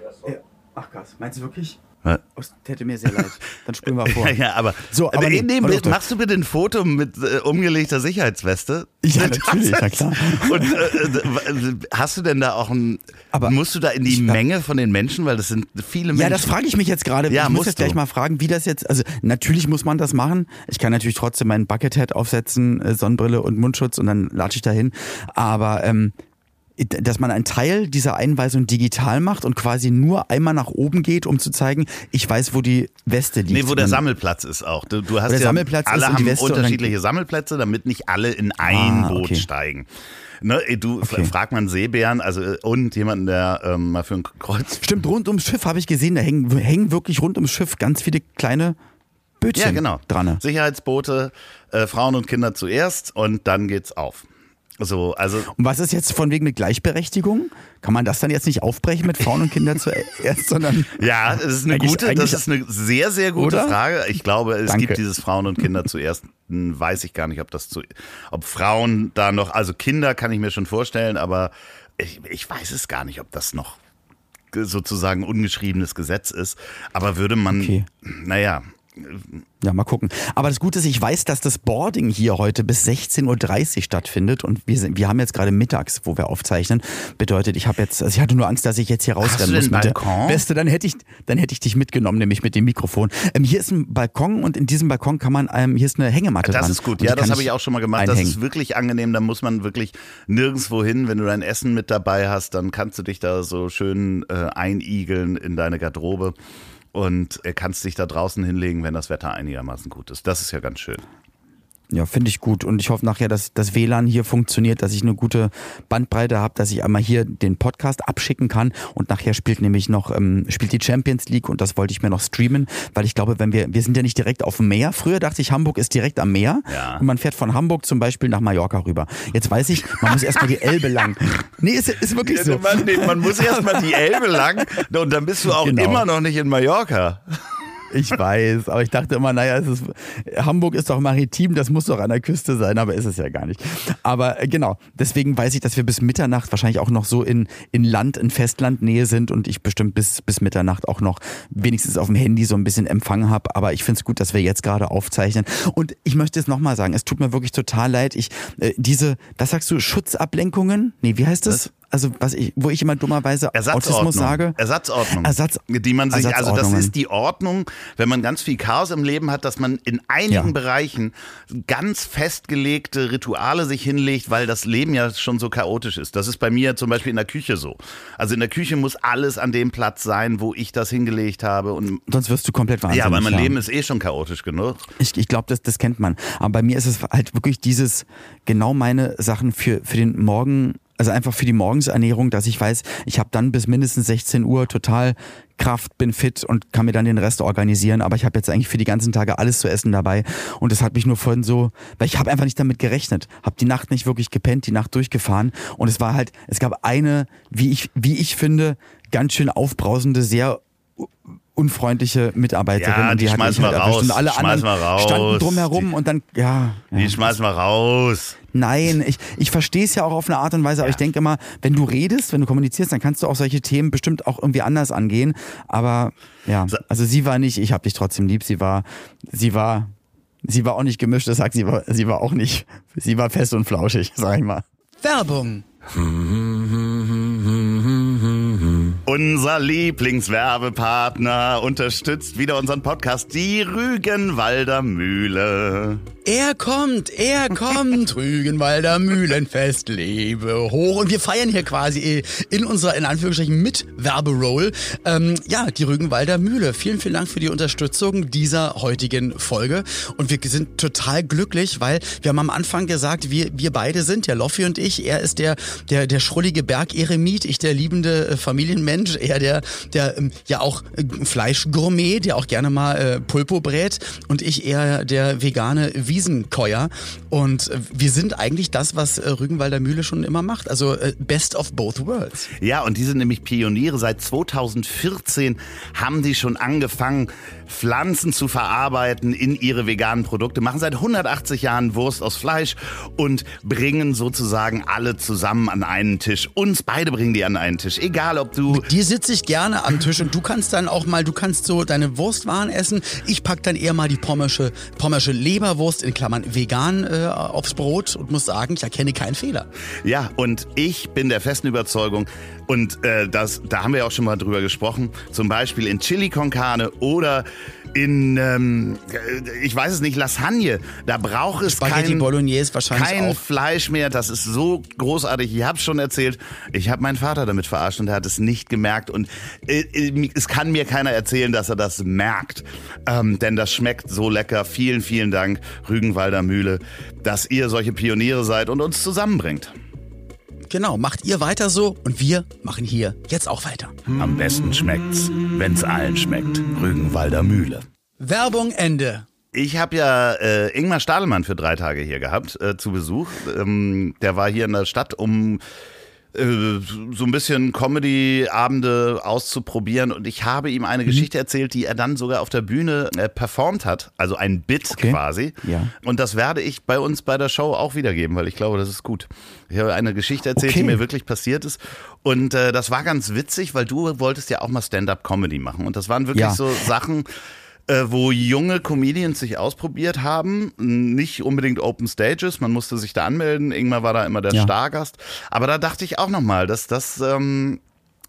Ach krass, meinst du wirklich? Ja. Oh, es täte mir sehr leid. Dann springen wir vor. Ja, ja, aber, So, aber nee, in dem Bild machst du bitte ein Foto mit äh, umgelegter Sicherheitsweste. Ja, natürlich, na klar. Und äh, äh, hast du denn da auch ein, Aber musst du da in die ich- Menge von den Menschen, weil das sind viele Menschen. Ja, das frage ich mich jetzt gerade. Ja, ich muss jetzt gleich mal fragen, wie das jetzt. Also natürlich muss man das machen. Ich kann natürlich trotzdem meinen Buckethead aufsetzen, äh, Sonnenbrille und Mundschutz und dann latsche ich dahin. Aber ähm, dass man einen Teil dieser Einweisung digital macht und quasi nur einmal nach oben geht, um zu zeigen, ich weiß, wo die Weste liegt. Nee, wo der Dann- Sammelplatz ist auch. Du, du hast ja, alle haben unterschiedliche Sammelplätze, damit nicht alle in ein Ah, Boot okay. steigen. Ne, du Okay. frag man Seebären, also äh, und jemanden, der ähm, mal für ein Kreuz. Stimmt, rund ums Schiff habe ich gesehen, da hängen, hängen wirklich rund ums Schiff ganz viele kleine Bötchen Ja, genau. dran. Sicherheitsboote, äh, Frauen und Kinder zuerst und dann geht's auf. So, also Und was ist jetzt von wegen mit Gleichberechtigung? Kann man das dann jetzt nicht aufbrechen mit Frauen und Kindern zuerst, sondern Ja, es ist eine gute, das ist eine sehr, sehr gute Oder? Frage. Ich glaube, es Danke. gibt dieses Frauen und Kinder zuerst. Hm, Weiß ich gar nicht, ob das zu, ob Frauen da noch, also Kinder kann ich mir schon vorstellen, aber ich, ich weiß es gar nicht, ob das noch sozusagen ungeschriebenes Gesetz ist. Aber würde man, Okay. naja, Ja, mal gucken. Aber das Gute ist, ich weiß, dass das Boarding hier heute bis 16.30 Uhr stattfindet und wir, sind, wir haben jetzt gerade mittags, wo wir aufzeichnen. Bedeutet, ich habe jetzt, also ich hatte nur Angst, dass ich jetzt hier rausrennen du muss mit der Balkon? Weste. Dann hätte ich, dann hätte ich dich mitgenommen, nämlich mit dem Mikrofon. Ähm, hier ist ein Balkon und in diesem Balkon kann man, ähm, hier ist eine Hängematte Das dran. ist gut. Ja, das habe ich auch schon mal gemacht. Das einhängen. ist wirklich angenehm. Da muss man wirklich nirgendwo hin. Wenn du dein Essen mit dabei hast, dann kannst du dich da so schön äh, einigeln in deine Garderobe und äh, kannst dich da draußen hinlegen, wenn das Wetter einigermaßen gut ist. Das ist ja ganz schön. Ja, finde ich gut. Und ich hoffe nachher, dass das WLAN hier funktioniert, dass ich eine gute Bandbreite habe, dass ich einmal hier den Podcast abschicken kann. Und nachher spielt nämlich noch, ähm, spielt die Champions League und das wollte ich mir noch streamen, weil ich glaube, wenn wir, wir sind ja nicht direkt auf dem Meer. Früher dachte ich, Hamburg ist direkt am Meer. Ja. Und man fährt von Hamburg zum Beispiel nach Mallorca rüber. Jetzt weiß ich, man muss erstmal die Elbe lang. Nee, ist, ist wirklich so. Man, man muss erstmal die Elbe lang und dann bist du auch genau. immer noch nicht in Mallorca. Ich weiß, aber ich dachte immer, naja, es ist, Hamburg ist doch maritim, das muss doch an der Küste sein, aber ist es ja gar nicht. Aber äh, genau, deswegen weiß ich, dass wir bis Mitternacht wahrscheinlich auch noch so in, in Land, in Festlandnähe sind und ich bestimmt bis, bis Mitternacht auch noch wenigstens auf dem Handy so ein bisschen Empfang habe. Aber ich finde es gut, dass wir jetzt gerade aufzeichnen. Und ich möchte es nochmal sagen, es tut mir wirklich total leid. Ich, äh, diese, was sagst du, Schutzablenkungen? Nee, wie heißt das? Also was ich, wo ich immer dummerweise Autismus sage. Ersatzordnung. Ersatz, die man sich, also das ist die Ordnung, wenn man ganz viel Chaos im Leben hat, dass man in einigen ja. Bereichen ganz festgelegte Rituale sich hinlegt, weil das Leben ja schon so chaotisch ist. Das ist bei mir zum Beispiel in der Küche so. Also in der Küche muss alles an dem Platz sein, wo ich das hingelegt habe. Und Sonst wirst du komplett wahnsinnig. Ja, weil mein ja. Leben ist eh schon chaotisch genug. Ich, ich glaube, das, das kennt man. Aber bei mir ist es halt wirklich dieses, genau meine Sachen für, für den Morgen also einfach für die Morgensernährung, dass ich weiß, ich habe dann bis mindestens 16 Uhr total Kraft, bin fit und kann mir dann den Rest organisieren. Aber ich habe jetzt eigentlich für die ganzen Tage alles zu essen dabei. Und das hat mich nur vorhin so, weil ich habe einfach nicht damit gerechnet. Habe die Nacht nicht wirklich gepennt, die Nacht durchgefahren. Und es war halt, es gab eine, wie ich, wie ich finde, ganz schön aufbrausende, sehr unfreundliche Mitarbeiterin. Ja, die, die schmeißen wir halt raus. Und alle schmeiß anderen raus. standen drumherum die, und dann, ja. Die ja. schmeißen wir raus. Nein, ich, ich verstehe es ja auch auf eine Art und Weise, aber ich denke immer, wenn du redest, wenn du kommunizierst, dann kannst du auch solche Themen bestimmt auch irgendwie anders angehen. Aber ja, also sie war nicht, ich habe dich trotzdem lieb, sie war, sie war, sie war auch nicht gemischt, das sagt sie war, sie war auch nicht, sie war fest und flauschig, sag ich mal. Werbung. Unser Lieblingswerbepartner unterstützt wieder unseren Podcast, die Rügenwalder Mühle. Er kommt, er kommt, Rügenwalder Mühlenfest, lebe hoch. Und wir feiern hier quasi in unserer, in Anführungsstrichen, mit Werberoll, ähm, ja, die Rügenwalder Mühle. Vielen, vielen Dank für die Unterstützung dieser heutigen Folge. Und wir sind total glücklich, weil wir haben am Anfang gesagt, wir, wir beide sind, ja, Loffi und ich. Er ist der, der, der schrullige Bergeremit, ich der liebende äh, Familienmensch, er der, der, ähm, ja auch äh, Fleischgourmet, der auch gerne mal äh, Pulpo brät und ich eher der vegane Wiesenkäuer. Und äh, wir sind eigentlich das, was äh, Rügenwalder Mühle schon immer macht. Also äh, best of both worlds. Ja, und die sind nämlich Pioniere. Seit 2014 haben die schon angefangen, Pflanzen zu verarbeiten in ihre veganen Produkte, machen seit 180 Jahren Wurst aus Fleisch und bringen sozusagen alle zusammen an einen Tisch. Uns beide bringen die an einen Tisch. Egal ob du. Mit dir sitze ich gerne am Tisch und du kannst dann auch mal, du kannst so deine Wurstwaren essen. Ich pack dann eher mal die pommersche, pommersche Leberwurst in Klammern vegan äh, aufs Brot und muss sagen, ich erkenne keinen Fehler. Ja, und ich bin der festen Überzeugung, und äh, das, da haben wir auch schon mal drüber gesprochen, zum Beispiel in Chili con Carne oder in, ähm, ich weiß es nicht, Lasagne. Da braucht es Spaghetti kein, Bolognese wahrscheinlich kein auch. Fleisch mehr. Das ist so großartig. Ich habe schon erzählt, ich habe meinen Vater damit verarscht und er hat es nicht gemerkt. Und äh, äh, es kann mir keiner erzählen, dass er das merkt. Ähm, denn das schmeckt so lecker. Vielen, vielen Dank, Rügenwalder Mühle, dass ihr solche Pioniere seid und uns zusammenbringt. Genau, macht ihr weiter so und wir machen hier jetzt auch weiter. Am besten schmeckt's, wenn's allen schmeckt. Rügenwalder Mühle. Werbung Ende. Ich habe ja äh, Ingmar Stadelmann für drei Tage hier gehabt äh, zu Besuch. Ähm, der war hier in der Stadt, um so ein bisschen Comedy-Abende auszuprobieren und ich habe ihm eine mhm. Geschichte erzählt, die er dann sogar auf der Bühne äh, performt hat, also ein Bit okay. quasi. Ja. Und das werde ich bei uns bei der Show auch wiedergeben, weil ich glaube, das ist gut. Ich habe eine Geschichte erzählt, okay. die mir wirklich passiert ist und äh, das war ganz witzig, weil du wolltest ja auch mal Stand-up-Comedy machen und das waren wirklich ja. so Sachen, äh, wo junge Comedians sich ausprobiert haben. Nicht unbedingt Open Stages, man musste sich da anmelden. Ingmar war da immer der ja. Stargast. Aber da dachte ich auch nochmal, dass das ähm,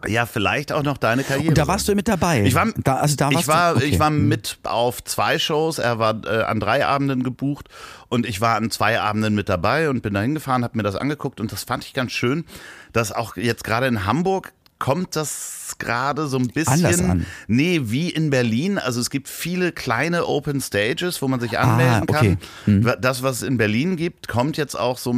ja, vielleicht auch noch deine Karriere. Und da warst du mit dabei. Ich war, da, also da ich war, okay. ich war mit auf zwei Shows. Er war äh, an drei Abenden gebucht und ich war an zwei Abenden mit dabei und bin da hingefahren, habe mir das angeguckt und das fand ich ganz schön, dass auch jetzt gerade in Hamburg kommt das gerade so ein Anders bisschen. an. Nee, wie in Berlin. Also es gibt viele kleine Open Stages, wo man sich anmelden Ah, okay. kann. Das, was es in Berlin gibt, kommt jetzt auch so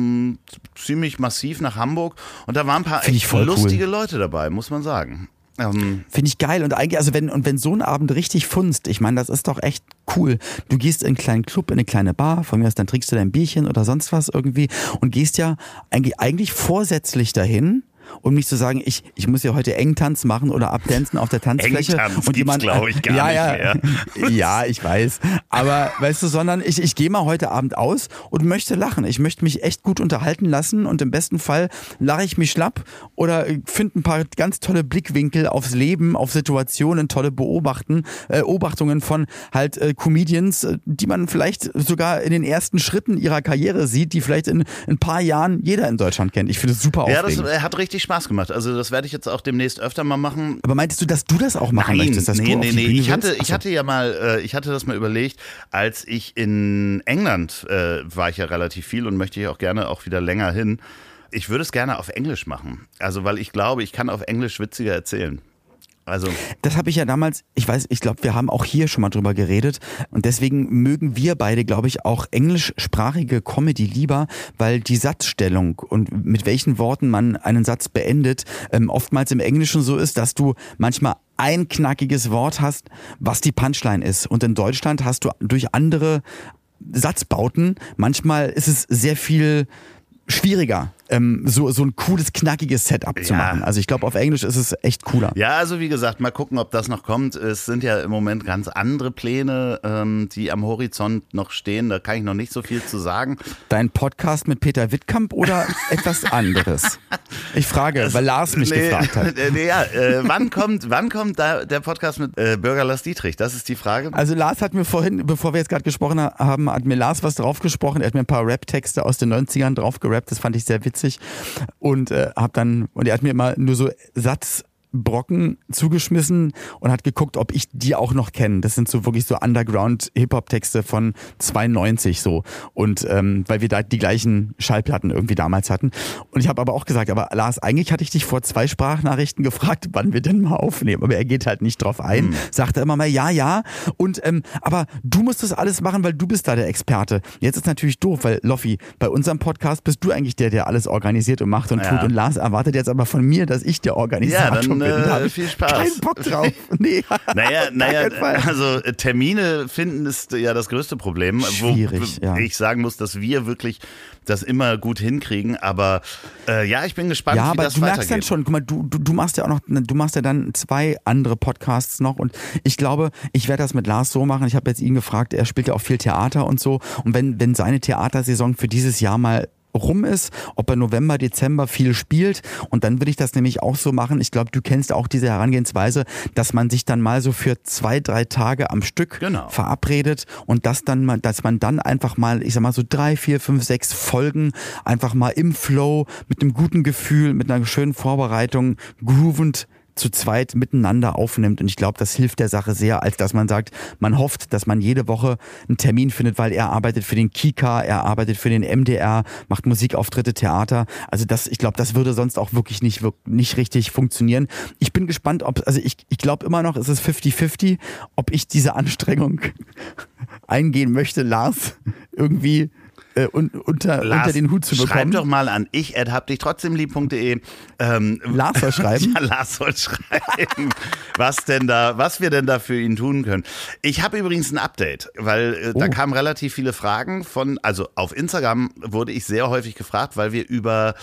ziemlich massiv nach Hamburg. Und da waren ein paar echt voll cool. lustige Leute dabei, muss man sagen. Ähm, Finde ich geil. Und eigentlich, also wenn, und wenn so ein Abend richtig funzt, ich meine, das ist doch echt cool. Du gehst in einen kleinen Club, in eine kleine Bar, von mir aus, dann trinkst du dein Bierchen oder sonst was irgendwie und gehst ja eigentlich, eigentlich vorsätzlich dahin. Um nicht zu sagen, ich, ich muss ja heute Engtanz machen oder abtanzen auf der Tanzfläche. Engtanz und jemand, glaub ich, gar ja, nicht ja, Ja, ich weiß. Aber weißt du, sondern ich, ich gehe mal heute Abend aus und möchte lachen. Ich möchte mich echt gut unterhalten lassen und im besten Fall lache ich mich schlapp oder finde ein paar ganz tolle Blickwinkel aufs Leben, auf Situationen, tolle Beobachten, äh, Beobachtungen von halt äh, Comedians, äh, die man vielleicht sogar in den ersten Schritten ihrer Karriere sieht, die vielleicht in ein paar Jahren jeder in Deutschland kennt. Ich finde es super ja, das aufregend. hat richtig Spaß gemacht. Also das werde ich jetzt auch demnächst öfter mal machen. Aber meintest du, dass du das auch machen Nein, möchtest? Dass nee, du nee, nee. Ich hatte, ich hatte ja mal, äh, ich hatte das mal überlegt, als ich in England äh, war ich ja relativ viel und möchte ich auch gerne auch wieder länger hin. Ich würde es gerne auf Englisch machen. Also, weil ich glaube, ich kann auf Englisch witziger erzählen. Also, Das habe ich ja damals, ich weiß, ich glaube, wir haben auch hier schon mal drüber geredet und deswegen mögen wir beide, glaube ich, auch englischsprachige Comedy lieber, weil die Satzstellung und mit welchen Worten man einen Satz beendet, ähm, oftmals im Englischen so ist, dass du manchmal ein knackiges Wort hast, was die Punchline ist. Und in Deutschland hast du durch andere Satzbauten, manchmal ist es sehr viel schwieriger, ähm, so, so ein cooles, knackiges Setup zu Ja. machen. Also ich glaube, auf Englisch ist es echt cooler. ja, also wie gesagt, mal gucken, ob das noch kommt. Es sind ja im Moment ganz andere Pläne, ähm, die am Horizont noch stehen. Da kann ich noch nicht so viel zu sagen. Dein Podcast mit Peter Wittkamp oder etwas anderes? Ich frage, weil Lars mich Nee, gefragt hat. nee, ja, äh, wann kommt, wann kommt da der Podcast mit äh, Bürger Lars Dietrich? Das ist die Frage. Also Lars hat mir vorhin, bevor wir jetzt gerade gesprochen haben, hat mir Lars was draufgesprochen. Er hat mir ein paar Rap-Texte aus den 90ern draufgerappt. Das fand ich sehr witzig. Und äh, hab dann, und er hat mir immer nur so Satzbrocken zugeschmissen und hat geguckt, ob ich die auch noch kenne. Das sind so wirklich so Underground-Hip-Hop-Texte von 92 so. Und ähm, weil wir da die gleichen Schallplatten irgendwie damals hatten. Und ich habe aber auch gesagt, aber Lars, eigentlich hatte ich dich vor zwei Sprachnachrichten gefragt, wann wir denn mal aufnehmen. Aber er geht halt nicht drauf ein. Sagt er immer mal, ja, ja. Und ähm, aber du musst das alles machen, weil du bist da der Experte. Jetzt ist natürlich doof, weil Loffi, bei unserem Podcast bist du eigentlich der, der alles organisiert und macht und Ja. tut. Und Lars erwartet jetzt aber von mir, dass ich der Organisator Ja, dann, bin. Äh, viel Spaß. Keinen Bock drauf. Nee. Naja, naja, also äh, Termine finden ist ja das größte Problem. Schwierig, wo ja. ich sagen muss, dass wir wirklich das immer gut hinkriegen. Aber äh, ja, ich bin gespannt, Ja, wie aber das du merkst weitergeht. dann schon, guck mal, du, du, du machst ja auch noch, du machst ja dann zwei andere Podcasts noch und ich glaube, ich werde das mit Lars so machen. Ich habe jetzt ihn gefragt, er spielt ja auch viel Theater und so. Und wenn, wenn seine Theatersaison für dieses Jahr mal rum ist, ob er November, Dezember viel spielt. Und dann würde ich das nämlich auch so machen. Ich glaube, du kennst auch diese Herangehensweise, dass man sich dann mal so für zwei, drei Tage am Stück Genau. verabredet und das dann mal, dass man dann einfach mal, ich sag mal so drei, vier, fünf, sechs Folgen einfach mal im Flow mit einem guten Gefühl, mit einer schönen Vorbereitung, groovend zu zweit miteinander aufnimmt. Und ich glaube, das hilft der Sache sehr, als dass man sagt, man hofft, dass man jede Woche einen Termin findet, weil er arbeitet für den Kika, er arbeitet für den MDR, macht Musikauftritte, Theater. Also das, ich glaube, das würde sonst auch wirklich nicht, nicht richtig funktionieren. Ich bin gespannt, ob, also ich, ich glaube immer noch, es ist 50-50, ob ich diese Anstrengung eingehen möchte, Lars irgendwie äh, un, unter, Lars, unter den Hut zu Schreib bekommen. doch mal an ich hab dich trotzdem lieb.de. Ähm, Lars soll schreiben? ja, Lars soll schreiben, was denn da, was wir denn da für ihn tun können. Ich habe übrigens ein Update, weil äh, da Oh. kamen relativ viele Fragen von, also auf Instagram wurde ich sehr häufig gefragt, weil wir über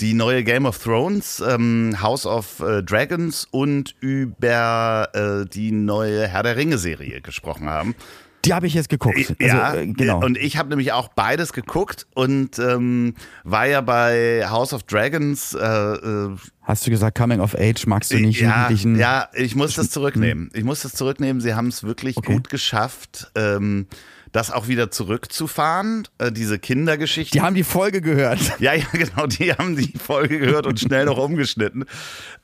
die neue Game of Thrones, ähm, House of äh, Dragons und über äh, die neue Herr der Ringe Serie gesprochen haben. Die habe ich jetzt geguckt. Ja, also, äh, genau. und ich habe nämlich auch beides geguckt und ähm, war ja bei House of Dragons. Äh, äh, Hast du gesagt, Coming of Age magst du nicht ja, Jugendlichen? ja, ich muss das zurücknehmen. Ich muss das zurücknehmen. Sie haben es wirklich Okay. gut geschafft, ähm, das auch wieder zurückzufahren. Äh, diese Kindergeschichte. Die haben die Folge gehört. Ja, ja, genau, die haben die Folge gehört und schnell noch umgeschnitten.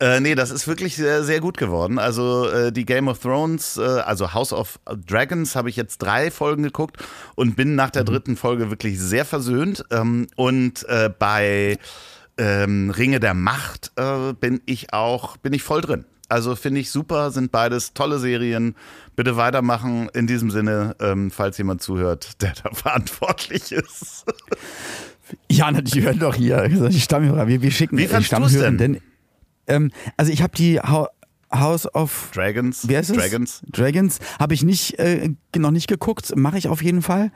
Äh, nee, das ist wirklich sehr, sehr gut geworden. Also äh, die Game of Thrones, äh, also House of Dragons, habe ich jetzt drei Folgen geguckt und bin nach der dritten Folge wirklich sehr versöhnt. Ähm, und äh, bei ähm, Ringe der Macht äh, bin ich auch, bin ich voll drin. Also finde ich super, sind beides tolle Serien. Bitte weitermachen. In diesem Sinne, ähm, falls jemand zuhört, der da verantwortlich ist. Ja, natürlich hören doch hier die Stammhörer. Wir, wir schicken Wie äh, du's Stammhörer. denn? Denn, ähm, also ich habe die Ho House of Dragons. Wie heißt es? Dragons. Dragons habe ich nicht äh, noch nicht geguckt, mache ich auf jeden Fall.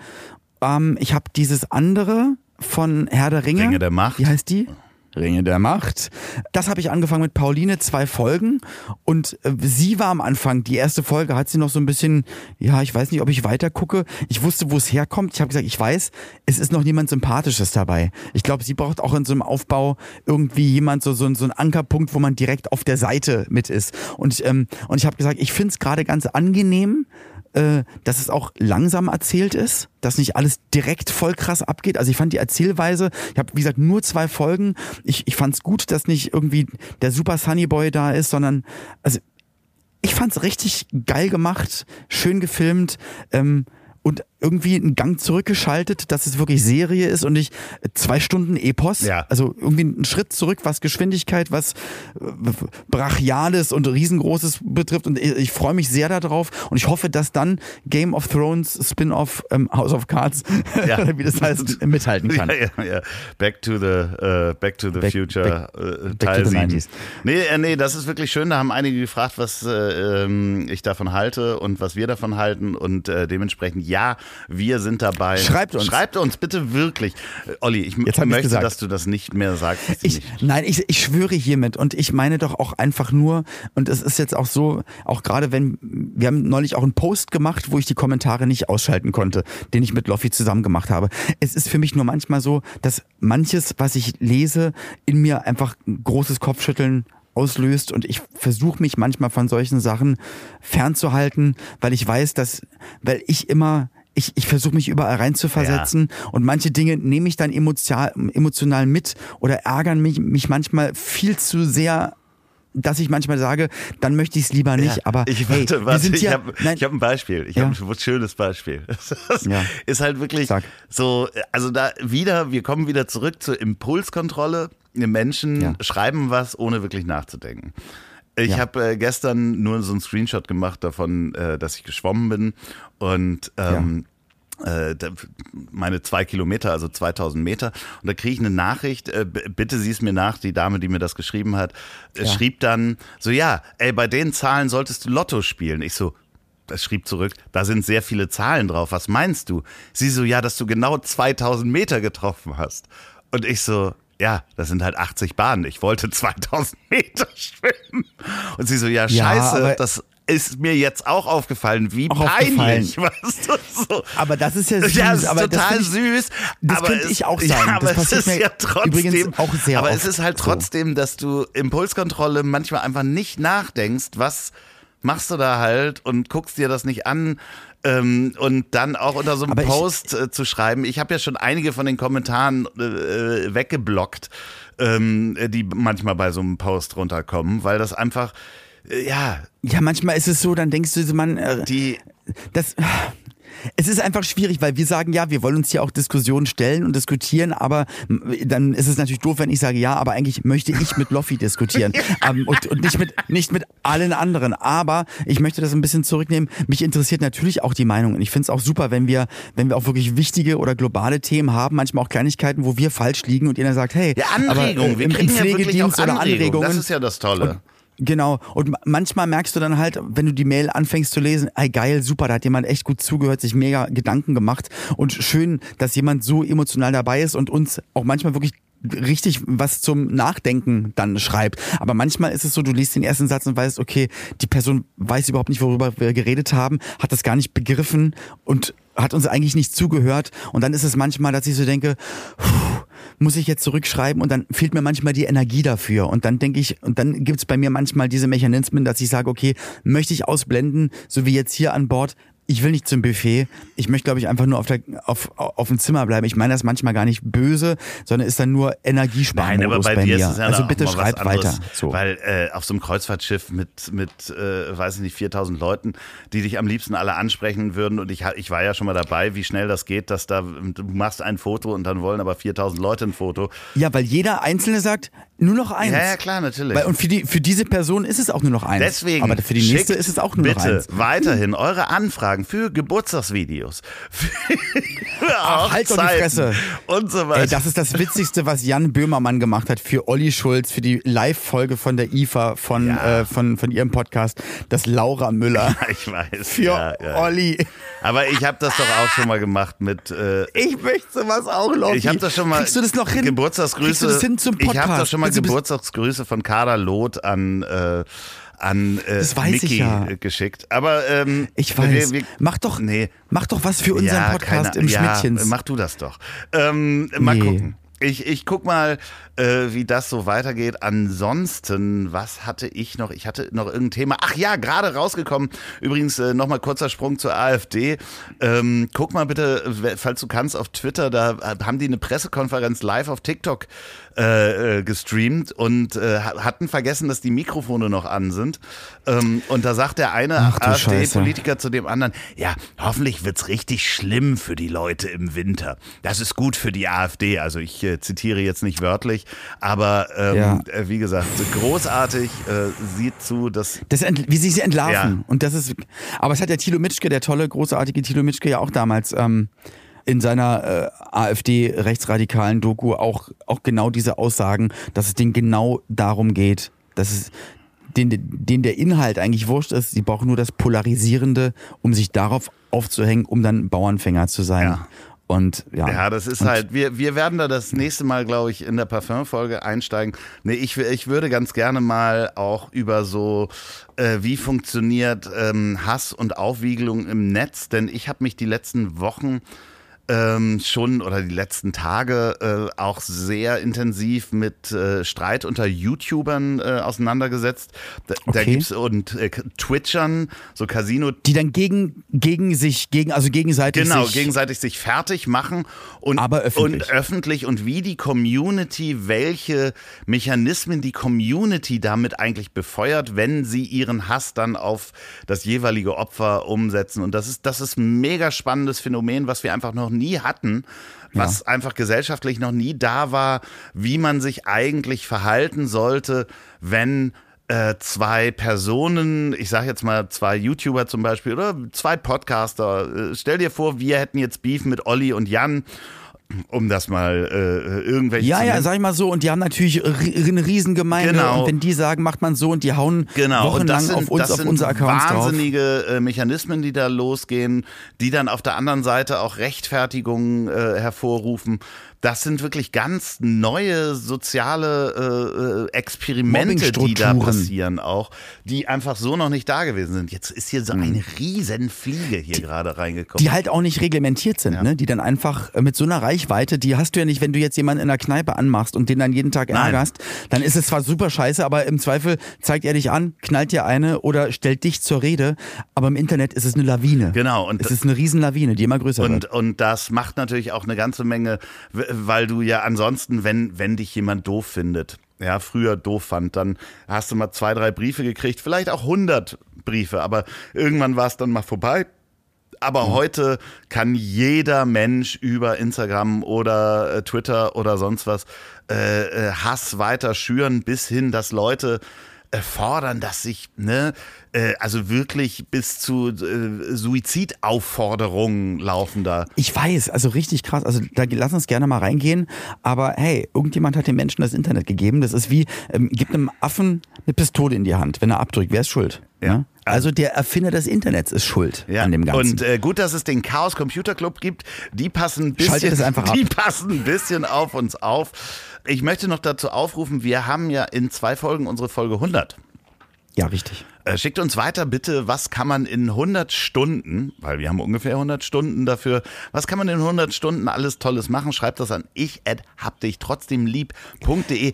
Ähm, ich habe dieses andere von Herr der Ringe. Ringe der Macht. Wie heißt die? Ringe der Macht. Das habe ich angefangen mit Pauline, zwei Folgen. Und äh, sie war am Anfang, die erste Folge hat sie noch so ein bisschen, ja, ich weiß nicht, ob ich weiter gucke. Ich wusste, wo es herkommt. Ich habe gesagt, ich weiß, es ist noch niemand Sympathisches dabei. Ich glaube, sie braucht auch in so einem Aufbau irgendwie jemand, so, so, so einen Ankerpunkt, wo man direkt auf der Seite mit ist. Und, ähm, und ich habe gesagt, ich finde es gerade ganz angenehm, äh, dass es auch langsam erzählt ist, dass nicht alles direkt voll krass abgeht. Also ich fand die Erzählweise, ich habe wie gesagt nur zwei Folgen. Ich, ich fand es gut, dass nicht irgendwie der Super Sunny Boy da ist, sondern also ich fand es richtig geil gemacht, schön gefilmt. Ähm, und irgendwie einen Gang zurückgeschaltet, dass es wirklich Serie ist und nicht zwei Stunden Epos. Ja. Also irgendwie einen Schritt zurück, was Geschwindigkeit, was äh, Brachiales und Riesengroßes betrifft. Und ich, ich freue mich sehr darauf und ich hoffe, dass dann Game of Thrones Spin-off ähm, House of Cards, Ja. wie das heißt, mithalten kann. Ja, ja. Back to the, äh, back to the Back- Future back- äh, back Teil to the 7. 90s. Nee, äh, nee, das ist wirklich schön. Da haben einige gefragt, was äh, ähm, ich davon halte und was wir davon halten. Und äh, dementsprechend, ja, wir sind dabei. Schreibt uns. Schreibt uns bitte wirklich. Äh, Olli, ich Jetzt möchte, gesagt. dass du das nicht mehr sagst. Ich, nicht. nein, ich, ich schwöre hiermit und ich meine doch auch einfach nur, und es ist jetzt auch so, auch gerade wenn, wir haben neulich auch einen Post gemacht, wo ich die Kommentare nicht ausschalten konnte, den ich mit Loffi zusammen gemacht habe. Es ist für mich nur manchmal so, dass manches, was ich lese, in mir einfach ein großes Kopfschütteln auslöst und ich versuche mich manchmal von solchen Sachen fernzuhalten, weil ich weiß, dass, weil ich immer ich, ich versuche mich überall reinzuversetzen und manche Dinge nehme ich dann emotional, emotional mit oder ärgern mich, mich manchmal viel zu sehr, dass ich manchmal sage, dann möchte ich es lieber nicht. Ja, aber ich, hey, warte, wir warte, ich habe hab ein Beispiel. Ich Ja. habe ein schönes Beispiel. Das Ja. ist halt wirklich Sag. so, also da wieder, wir kommen wieder zurück zur Impulskontrolle. Menschen Ja. schreiben was, ohne wirklich nachzudenken. Ich Ja. habe äh, gestern nur so einen Screenshot gemacht davon, äh, dass ich geschwommen bin und ähm, äh, da- meine zwei Kilometer, also 2000 Meter. Und da kriege ich eine Nachricht, äh, bitte sieh es mir nach, die Dame, die mir das geschrieben hat, äh, Ja. schrieb dann so, ja, ey, bei den Zahlen solltest du Lotto spielen. Ich so, das schrieb zurück, da sind sehr viele Zahlen drauf, was meinst du? Sie so, ja, dass du genau 2000 Meter getroffen hast. Und ich so, ja, das sind halt 80 Bahnen. Ich wollte 2000 Meter schwimmen. Und sie so, ja, Ja, scheiße, aber- das ist mir jetzt auch aufgefallen. Wie Auch peinlich, weißt du? So. aber das ist ja süß. Ja, es ist aber das total find ich, süß. das aber könnte es, ich auch sein. Ja, Das aber es passiert ist mir ja trotzdem, übrigens auch sehr Aber es ist halt so. trotzdem, dass du Impulskontrolle manchmal einfach nicht nachdenkst, was machst du da halt und guckst dir das nicht an. Ähm, und dann auch unter so einem Aber ich- Post äh, zu schreiben. Ich habe ja schon einige von den Kommentaren äh, äh, weggeblockt, ähm, die manchmal bei so einem Post runterkommen, weil das einfach, äh, ja, ja, manchmal ist es so, dann denkst du, man, äh, die, das es ist einfach schwierig, weil wir sagen, ja, wir wollen uns hier auch Diskussionen stellen und diskutieren, aber dann ist es natürlich doof, wenn ich sage, ja, aber eigentlich möchte ich mit Loffi diskutieren ähm, und, und nicht mit nicht mit allen anderen. Aber ich möchte das ein bisschen zurücknehmen. Mich interessiert natürlich auch die Meinung und ich finde es auch super, wenn wir wenn wir auch wirklich wichtige oder globale Themen haben, manchmal auch Kleinigkeiten, wo wir falsch liegen und ihr dann sagt, hey, ja, aber, Anregungen. äh, Wir kriegen im ja wirklich auch Pflegedienst oder Anregungen. Anregungen. Das ist ja das Tolle. Genau. Und ma- manchmal merkst du dann halt, wenn du die Mail anfängst zu lesen, ey geil, super, da hat jemand echt gut zugehört, sich mega Gedanken gemacht und schön, dass jemand so emotional dabei ist und uns auch manchmal wirklich richtig was zum Nachdenken dann schreibt. Aber manchmal ist es so, du liest den ersten Satz und weißt, okay, die Person weiß überhaupt nicht, worüber wir geredet haben, hat das gar nicht begriffen und hat uns eigentlich nicht zugehört. Und dann ist es manchmal, dass ich so denke, puh, muss ich jetzt zurückschreiben und dann fehlt mir manchmal die Energie dafür. Und dann denke ich, und dann gibt's bei mir manchmal diese Mechanismen, dass ich sage, okay, möchte ich ausblenden, so wie jetzt hier an Bord, ich will nicht zum Buffet. Ich möchte, glaube ich, einfach nur auf, der, auf, auf dem Zimmer bleiben. Ich meine das manchmal gar nicht böse, sondern ist dann nur Energiesparmodus Nein, aber bei, bei dir mir. ist es ja also bitte anderes, weiter. So. Weil äh, auf so einem Kreuzfahrtschiff mit, mit äh, weiß ich nicht, 4000 Leuten, die dich am liebsten alle ansprechen würden und ich, ich war ja schon mal dabei, wie schnell das geht, dass da, du machst ein Foto und dann wollen aber 4000 Leute ein Foto. Ja, weil jeder Einzelne sagt, nur noch eins. Ja, ja, klar, natürlich. Weil, und für, die, für diese Person ist es auch nur noch eins. Deswegen Aber für die nächste ist es auch nur bitte noch eins. weiterhin eure Anfragen für Geburtstagsvideos. Für Ach, halt doch die Fresse. Und so weiter. Ey, das ist das Witzigste, was Jan Böhmermann gemacht hat für Olli Schulz, für die Live-Folge von der IFA, von, Ja. äh, von, von ihrem Podcast, das Laura Müller. ich weiß. Für ja, ja. Olli. Aber ich habe das doch auch schon mal gemacht mit. Äh, Ich möchte sowas auch, Loki. ich habe das schon mal. Kriegst du das noch hin? Geburtstagsgrüße. Kriegst du das hin zum Podcast? Ich habe doch schon mal Bis- Geburtstagsgrüße von Kader Loth an. Äh, an äh, Mickey ja. äh, geschickt. Aber ähm, Ich weiß. Wir, wir, mach doch, nee. mach doch was für unseren ja, Podcast keine, im ja, Schmidtchens. Mach du das doch. Ähm, mal Nee. gucken. Ich, ich guck mal, äh, wie das so weitergeht. Ansonsten, was hatte ich noch? Ich hatte noch irgendein Thema. Ach ja, gerade rausgekommen. Übrigens, äh, nochmal kurzer Sprung zur AfD. Ähm, guck mal bitte, falls du kannst, auf Twitter, da äh, haben die eine Pressekonferenz live auf TikTok äh, äh, gestreamt und äh, ha- hatten vergessen, dass die Mikrofone noch an sind. Ähm, und da sagt der eine. AfD-Politiker zu dem anderen, ja, hoffentlich wird's richtig schlimm für die Leute im Winter. Das ist gut für die AfD. Also ich äh, zitiere jetzt nicht wörtlich, aber ähm, Ja. äh, wie gesagt, großartig äh, sieht zu, dass Das wie sie sie entlarven. Ja. Und das ist, aber es hat der Thilo Mitschke, der tolle, großartige Thilo Mitschke ja auch damals ähm, in seiner äh, AfD-rechtsradikalen Doku auch, auch genau diese Aussagen, dass es denen genau darum geht, dass es denen, denen der Inhalt eigentlich wurscht ist. Sie brauchen nur das Polarisierende, um sich darauf aufzuhängen, um dann Bauernfänger zu sein. Ja. Und ja, Ja, das ist Und halt, wir, wir werden da das nächste Mal, glaube ich, in der Parfum-Folge einsteigen. Nee, ich, ich würde ganz gerne mal auch über so, äh, wie funktioniert ähm, Hass und Aufwiegelung im Netz, denn ich habe mich die letzten Wochen ähm, schon oder die letzten Tage äh, auch sehr intensiv mit äh, Streit unter YouTubern äh, auseinandergesetzt. Da, da Okay. gibt's und äh, Twitchern, so Casino die dann gegen, gegen sich, gegen, also gegenseitig Genau, sich gegenseitig sich fertig machen und, Aber öffentlich. und öffentlich und wie die Community, welche Mechanismen die Community damit eigentlich befeuert, wenn sie ihren Hass dann auf das jeweilige Opfer umsetzen. Und das ist, das ist ein mega spannendes Phänomen, was wir einfach noch nie hatten, was einfach gesellschaftlich noch nie da war, wie man sich eigentlich verhalten sollte, wenn äh, zwei Personen, ich sage jetzt mal zwei YouTuber zum Beispiel oder zwei Podcaster, äh, stell dir vor, wir hätten jetzt Beef mit Olli und Jan, um das mal äh, irgendwelche Ja, zu ja, sag ich mal so. Und die haben natürlich eine Riesengemeinde. Genau. Und wenn die sagen, macht man so und die hauen Genau, wochenlang das sind, auf uns, auf unsere Accounts drauf. wahnsinnige äh, Mechanismen, die da losgehen, die dann auf der anderen Seite auch Rechtfertigungen äh, hervorrufen. Das sind wirklich ganz neue soziale äh, äh, Experimente, die da passieren auch, die einfach so noch nicht da gewesen sind. Jetzt ist hier so eine riesen Fliege hier gerade reingekommen. Die halt auch nicht reglementiert sind, Ja. ne? Die dann einfach äh, mit so einer Reichweite, die hast du ja nicht, wenn du jetzt jemanden in der Kneipe anmachst und den dann jeden Tag ärgerst, dann ist es zwar super scheiße, aber im Zweifel zeigt er dich an, knallt dir eine oder stellt dich zur Rede, aber im Internet ist es eine Lawine. Genau, und es ist eine Riesenlawine, die immer größer Und, wird. und das macht natürlich auch eine ganze Menge, weil du ja ansonsten, wenn, wenn dich jemand doof findet, ja, früher doof fand, dann hast du mal zwei, drei Briefe gekriegt, vielleicht auch 100 Briefe, aber irgendwann war es dann mal vorbei. Aber heute kann jeder Mensch über Instagram oder äh, Twitter oder sonst was äh, äh, Hass weiter schüren, bis hin, dass Leute fordern, dass sich, ne, äh, also wirklich bis zu äh, Suizidaufforderungen laufen da. Ich weiß, also richtig krass. Also da lass uns gerne mal reingehen. Aber hey, irgendjemand hat den Menschen das Internet gegeben. Das ist wie, ähm, gibt einem Affen eine Pistole in die Hand, wenn er abdrückt. Wer ist schuld? Ja. Ne? Also der Erfinder des Internets ist schuld Ja. an dem Ganzen. Und äh, gut, dass es den Chaos Computer Club gibt. Die passen ein bisschen, Schaltet es einfach ab. die passen ein bisschen auf uns auf. Ich möchte noch dazu aufrufen, wir haben ja in zwei Folgen unsere Folge 100. ja, richtig. Äh, Schickt uns weiter bitte, was kann man in 100 Stunden, weil wir haben ungefähr 100 Stunden dafür, was kann man in 100 Stunden alles Tolles machen? Schreibt das an ich at hab dich trotzdem lieb.de.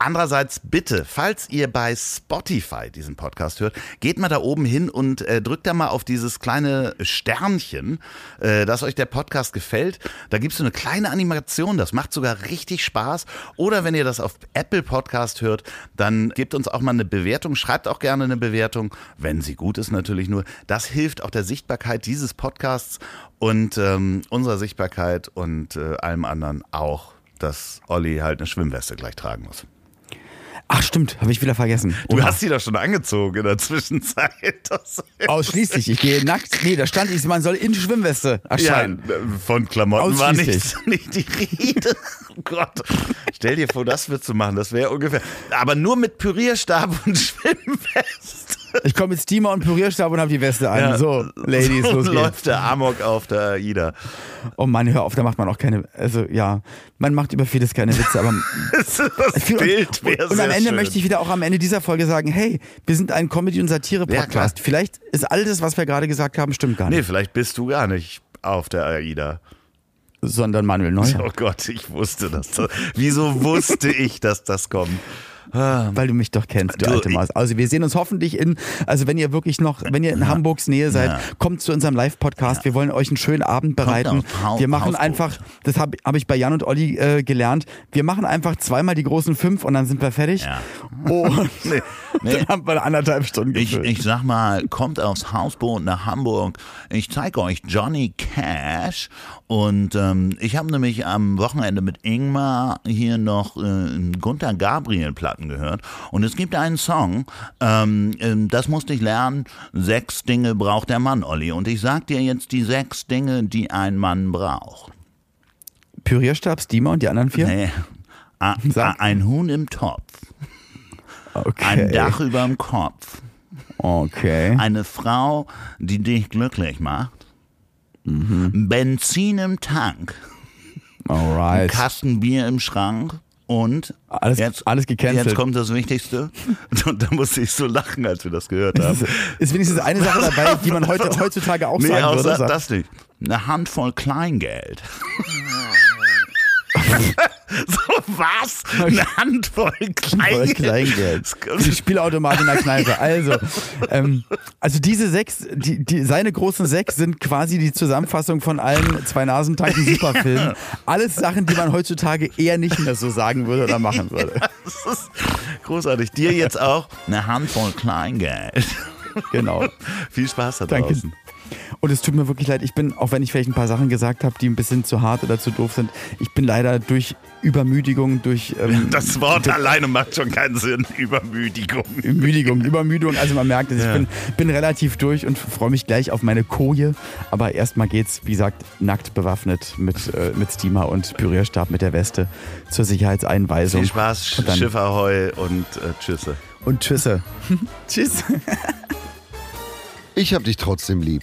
Andererseits bitte, falls ihr bei Spotify diesen Podcast hört, geht mal da oben hin und äh, drückt da mal auf dieses kleine Sternchen, äh, dass euch der Podcast gefällt. Da gibt es so eine kleine Animation, das macht sogar richtig Spaß. Oder wenn ihr das auf Apple Podcast hört, dann gebt uns auch mal eine Bewertung, schreibt auch gerne eine Bewertung, wenn sie gut ist natürlich nur. Das hilft auch der Sichtbarkeit dieses Podcasts und ähm, unserer Sichtbarkeit und äh, allem anderen auch, dass Olli halt eine Schwimmweste gleich tragen muss. Ach stimmt, habe ich wieder vergessen. Du Oha. hast sie doch schon angezogen in der Zwischenzeit. Ausschließlich, ich gehe nackt. Nee, da stand ich, man soll in Schwimmweste ja, erscheinen. von Klamotten war nicht, nicht die Rede. Oh Gott. Stell dir vor, das wird zu machen. Das wäre ungefähr. Aber nur mit Pürierstab und Schwimmweste. Ich komme mit Steamer und Pürierstab und habe die Weste an. so, Ladies, so los geht's. läuft der Amok auf der AIDA. Oh Mann, hör auf, da macht man auch keine, also ja, man macht über vieles keine Witze, aber Das Viel- Bild und, wäre und, und am Ende schön. möchte ich wieder auch am Ende dieser Folge sagen, hey, wir sind ein Comedy- und Ja, Satire-Podcast. klar. Vielleicht ist all das, was wir gerade gesagt haben, stimmt gar Nee, nicht. vielleicht bist du gar nicht auf der AIDA. Sondern Manuel Neuer. Oh Gott, ich wusste das. Wieso wusste ich, dass das kommt? Weil du mich doch kennst, du, Du, alte ich- Maus. Also wir sehen uns hoffentlich in, also wenn ihr wirklich noch, wenn ihr in Hamburgs Nähe seid, Ja. kommt zu unserem Live-Podcast. Wir wollen euch einen schönen Abend bereiten. wir machen Hausboot. einfach, das habe hab ich bei Jan und Olli äh, gelernt, wir machen einfach zweimal die großen fünf und dann sind wir fertig. Ja. Und Nee, nee. dann haben wir anderthalb Stunden Ich, gefüllt. ich sag mal, kommt aufs Hausboot nach Hamburg. Ich zeige euch Johnny Cash. Und ähm, ich habe nämlich am Wochenende mit Ingmar hier noch äh, Gunther Gabriel Platten gehört. Und es gibt einen Song, ähm, ähm, das musste ich lernen. Sechs Dinge braucht der Mann, Olli. Und ich sag dir jetzt die sechs Dinge, die ein Mann braucht. Pürierstab, Steamer und die anderen vier? Nee. A, ein Huhn im Topf, Okay. ein Dach über dem Kopf, Okay. eine Frau, die dich glücklich macht, Benzin im Tank, Alright. Kasten Bier im Schrank und Alles- jetzt, alles gecancelt. Jetzt kommt das Wichtigste. Und da musste ich so lachen, als wir das gehört haben. Ist wenigstens eine Sache dabei, die man heute, heutzutage auch Nee, sagen würde. außer Sag- das nicht. Eine Handvoll Kleingeld. so was? Eine Handvoll Kleingeld. Kleingeld. Die Spielautomaten in der Kneipe. Also, ähm, also diese sechs, die, die, seine großen sechs sind quasi die Zusammenfassung von allen zwei Nasentanken Superfilmen. Alles Sachen, die man heutzutage eher nicht mehr so sagen würde oder machen würde. Das ist großartig. Dir jetzt auch eine Handvoll Kleingeld. Genau. Viel Spaß da Danke. Und es tut mir wirklich leid, ich bin, auch wenn ich vielleicht ein paar Sachen gesagt habe, die ein bisschen zu hart oder zu doof sind, ich bin leider durch Übermüdigung, durch ähm, Das Wort alleine macht schon keinen Sinn. Übermüdigung. Müdigung, Übermüdung. Also man merkt es, ich bin, bin relativ durch und freue mich gleich auf meine Koje. Aber erstmal geht's, wie gesagt, nackt bewaffnet mit, äh, mit Steamer und Pürierstab mit der Weste zur Sicherheitseinweisung. Viel Spaß, Und dann- Schiff Ahoi und äh, Tschüsse. Und Tschüsse. Tschüss. Ich hab dich trotzdem lieb.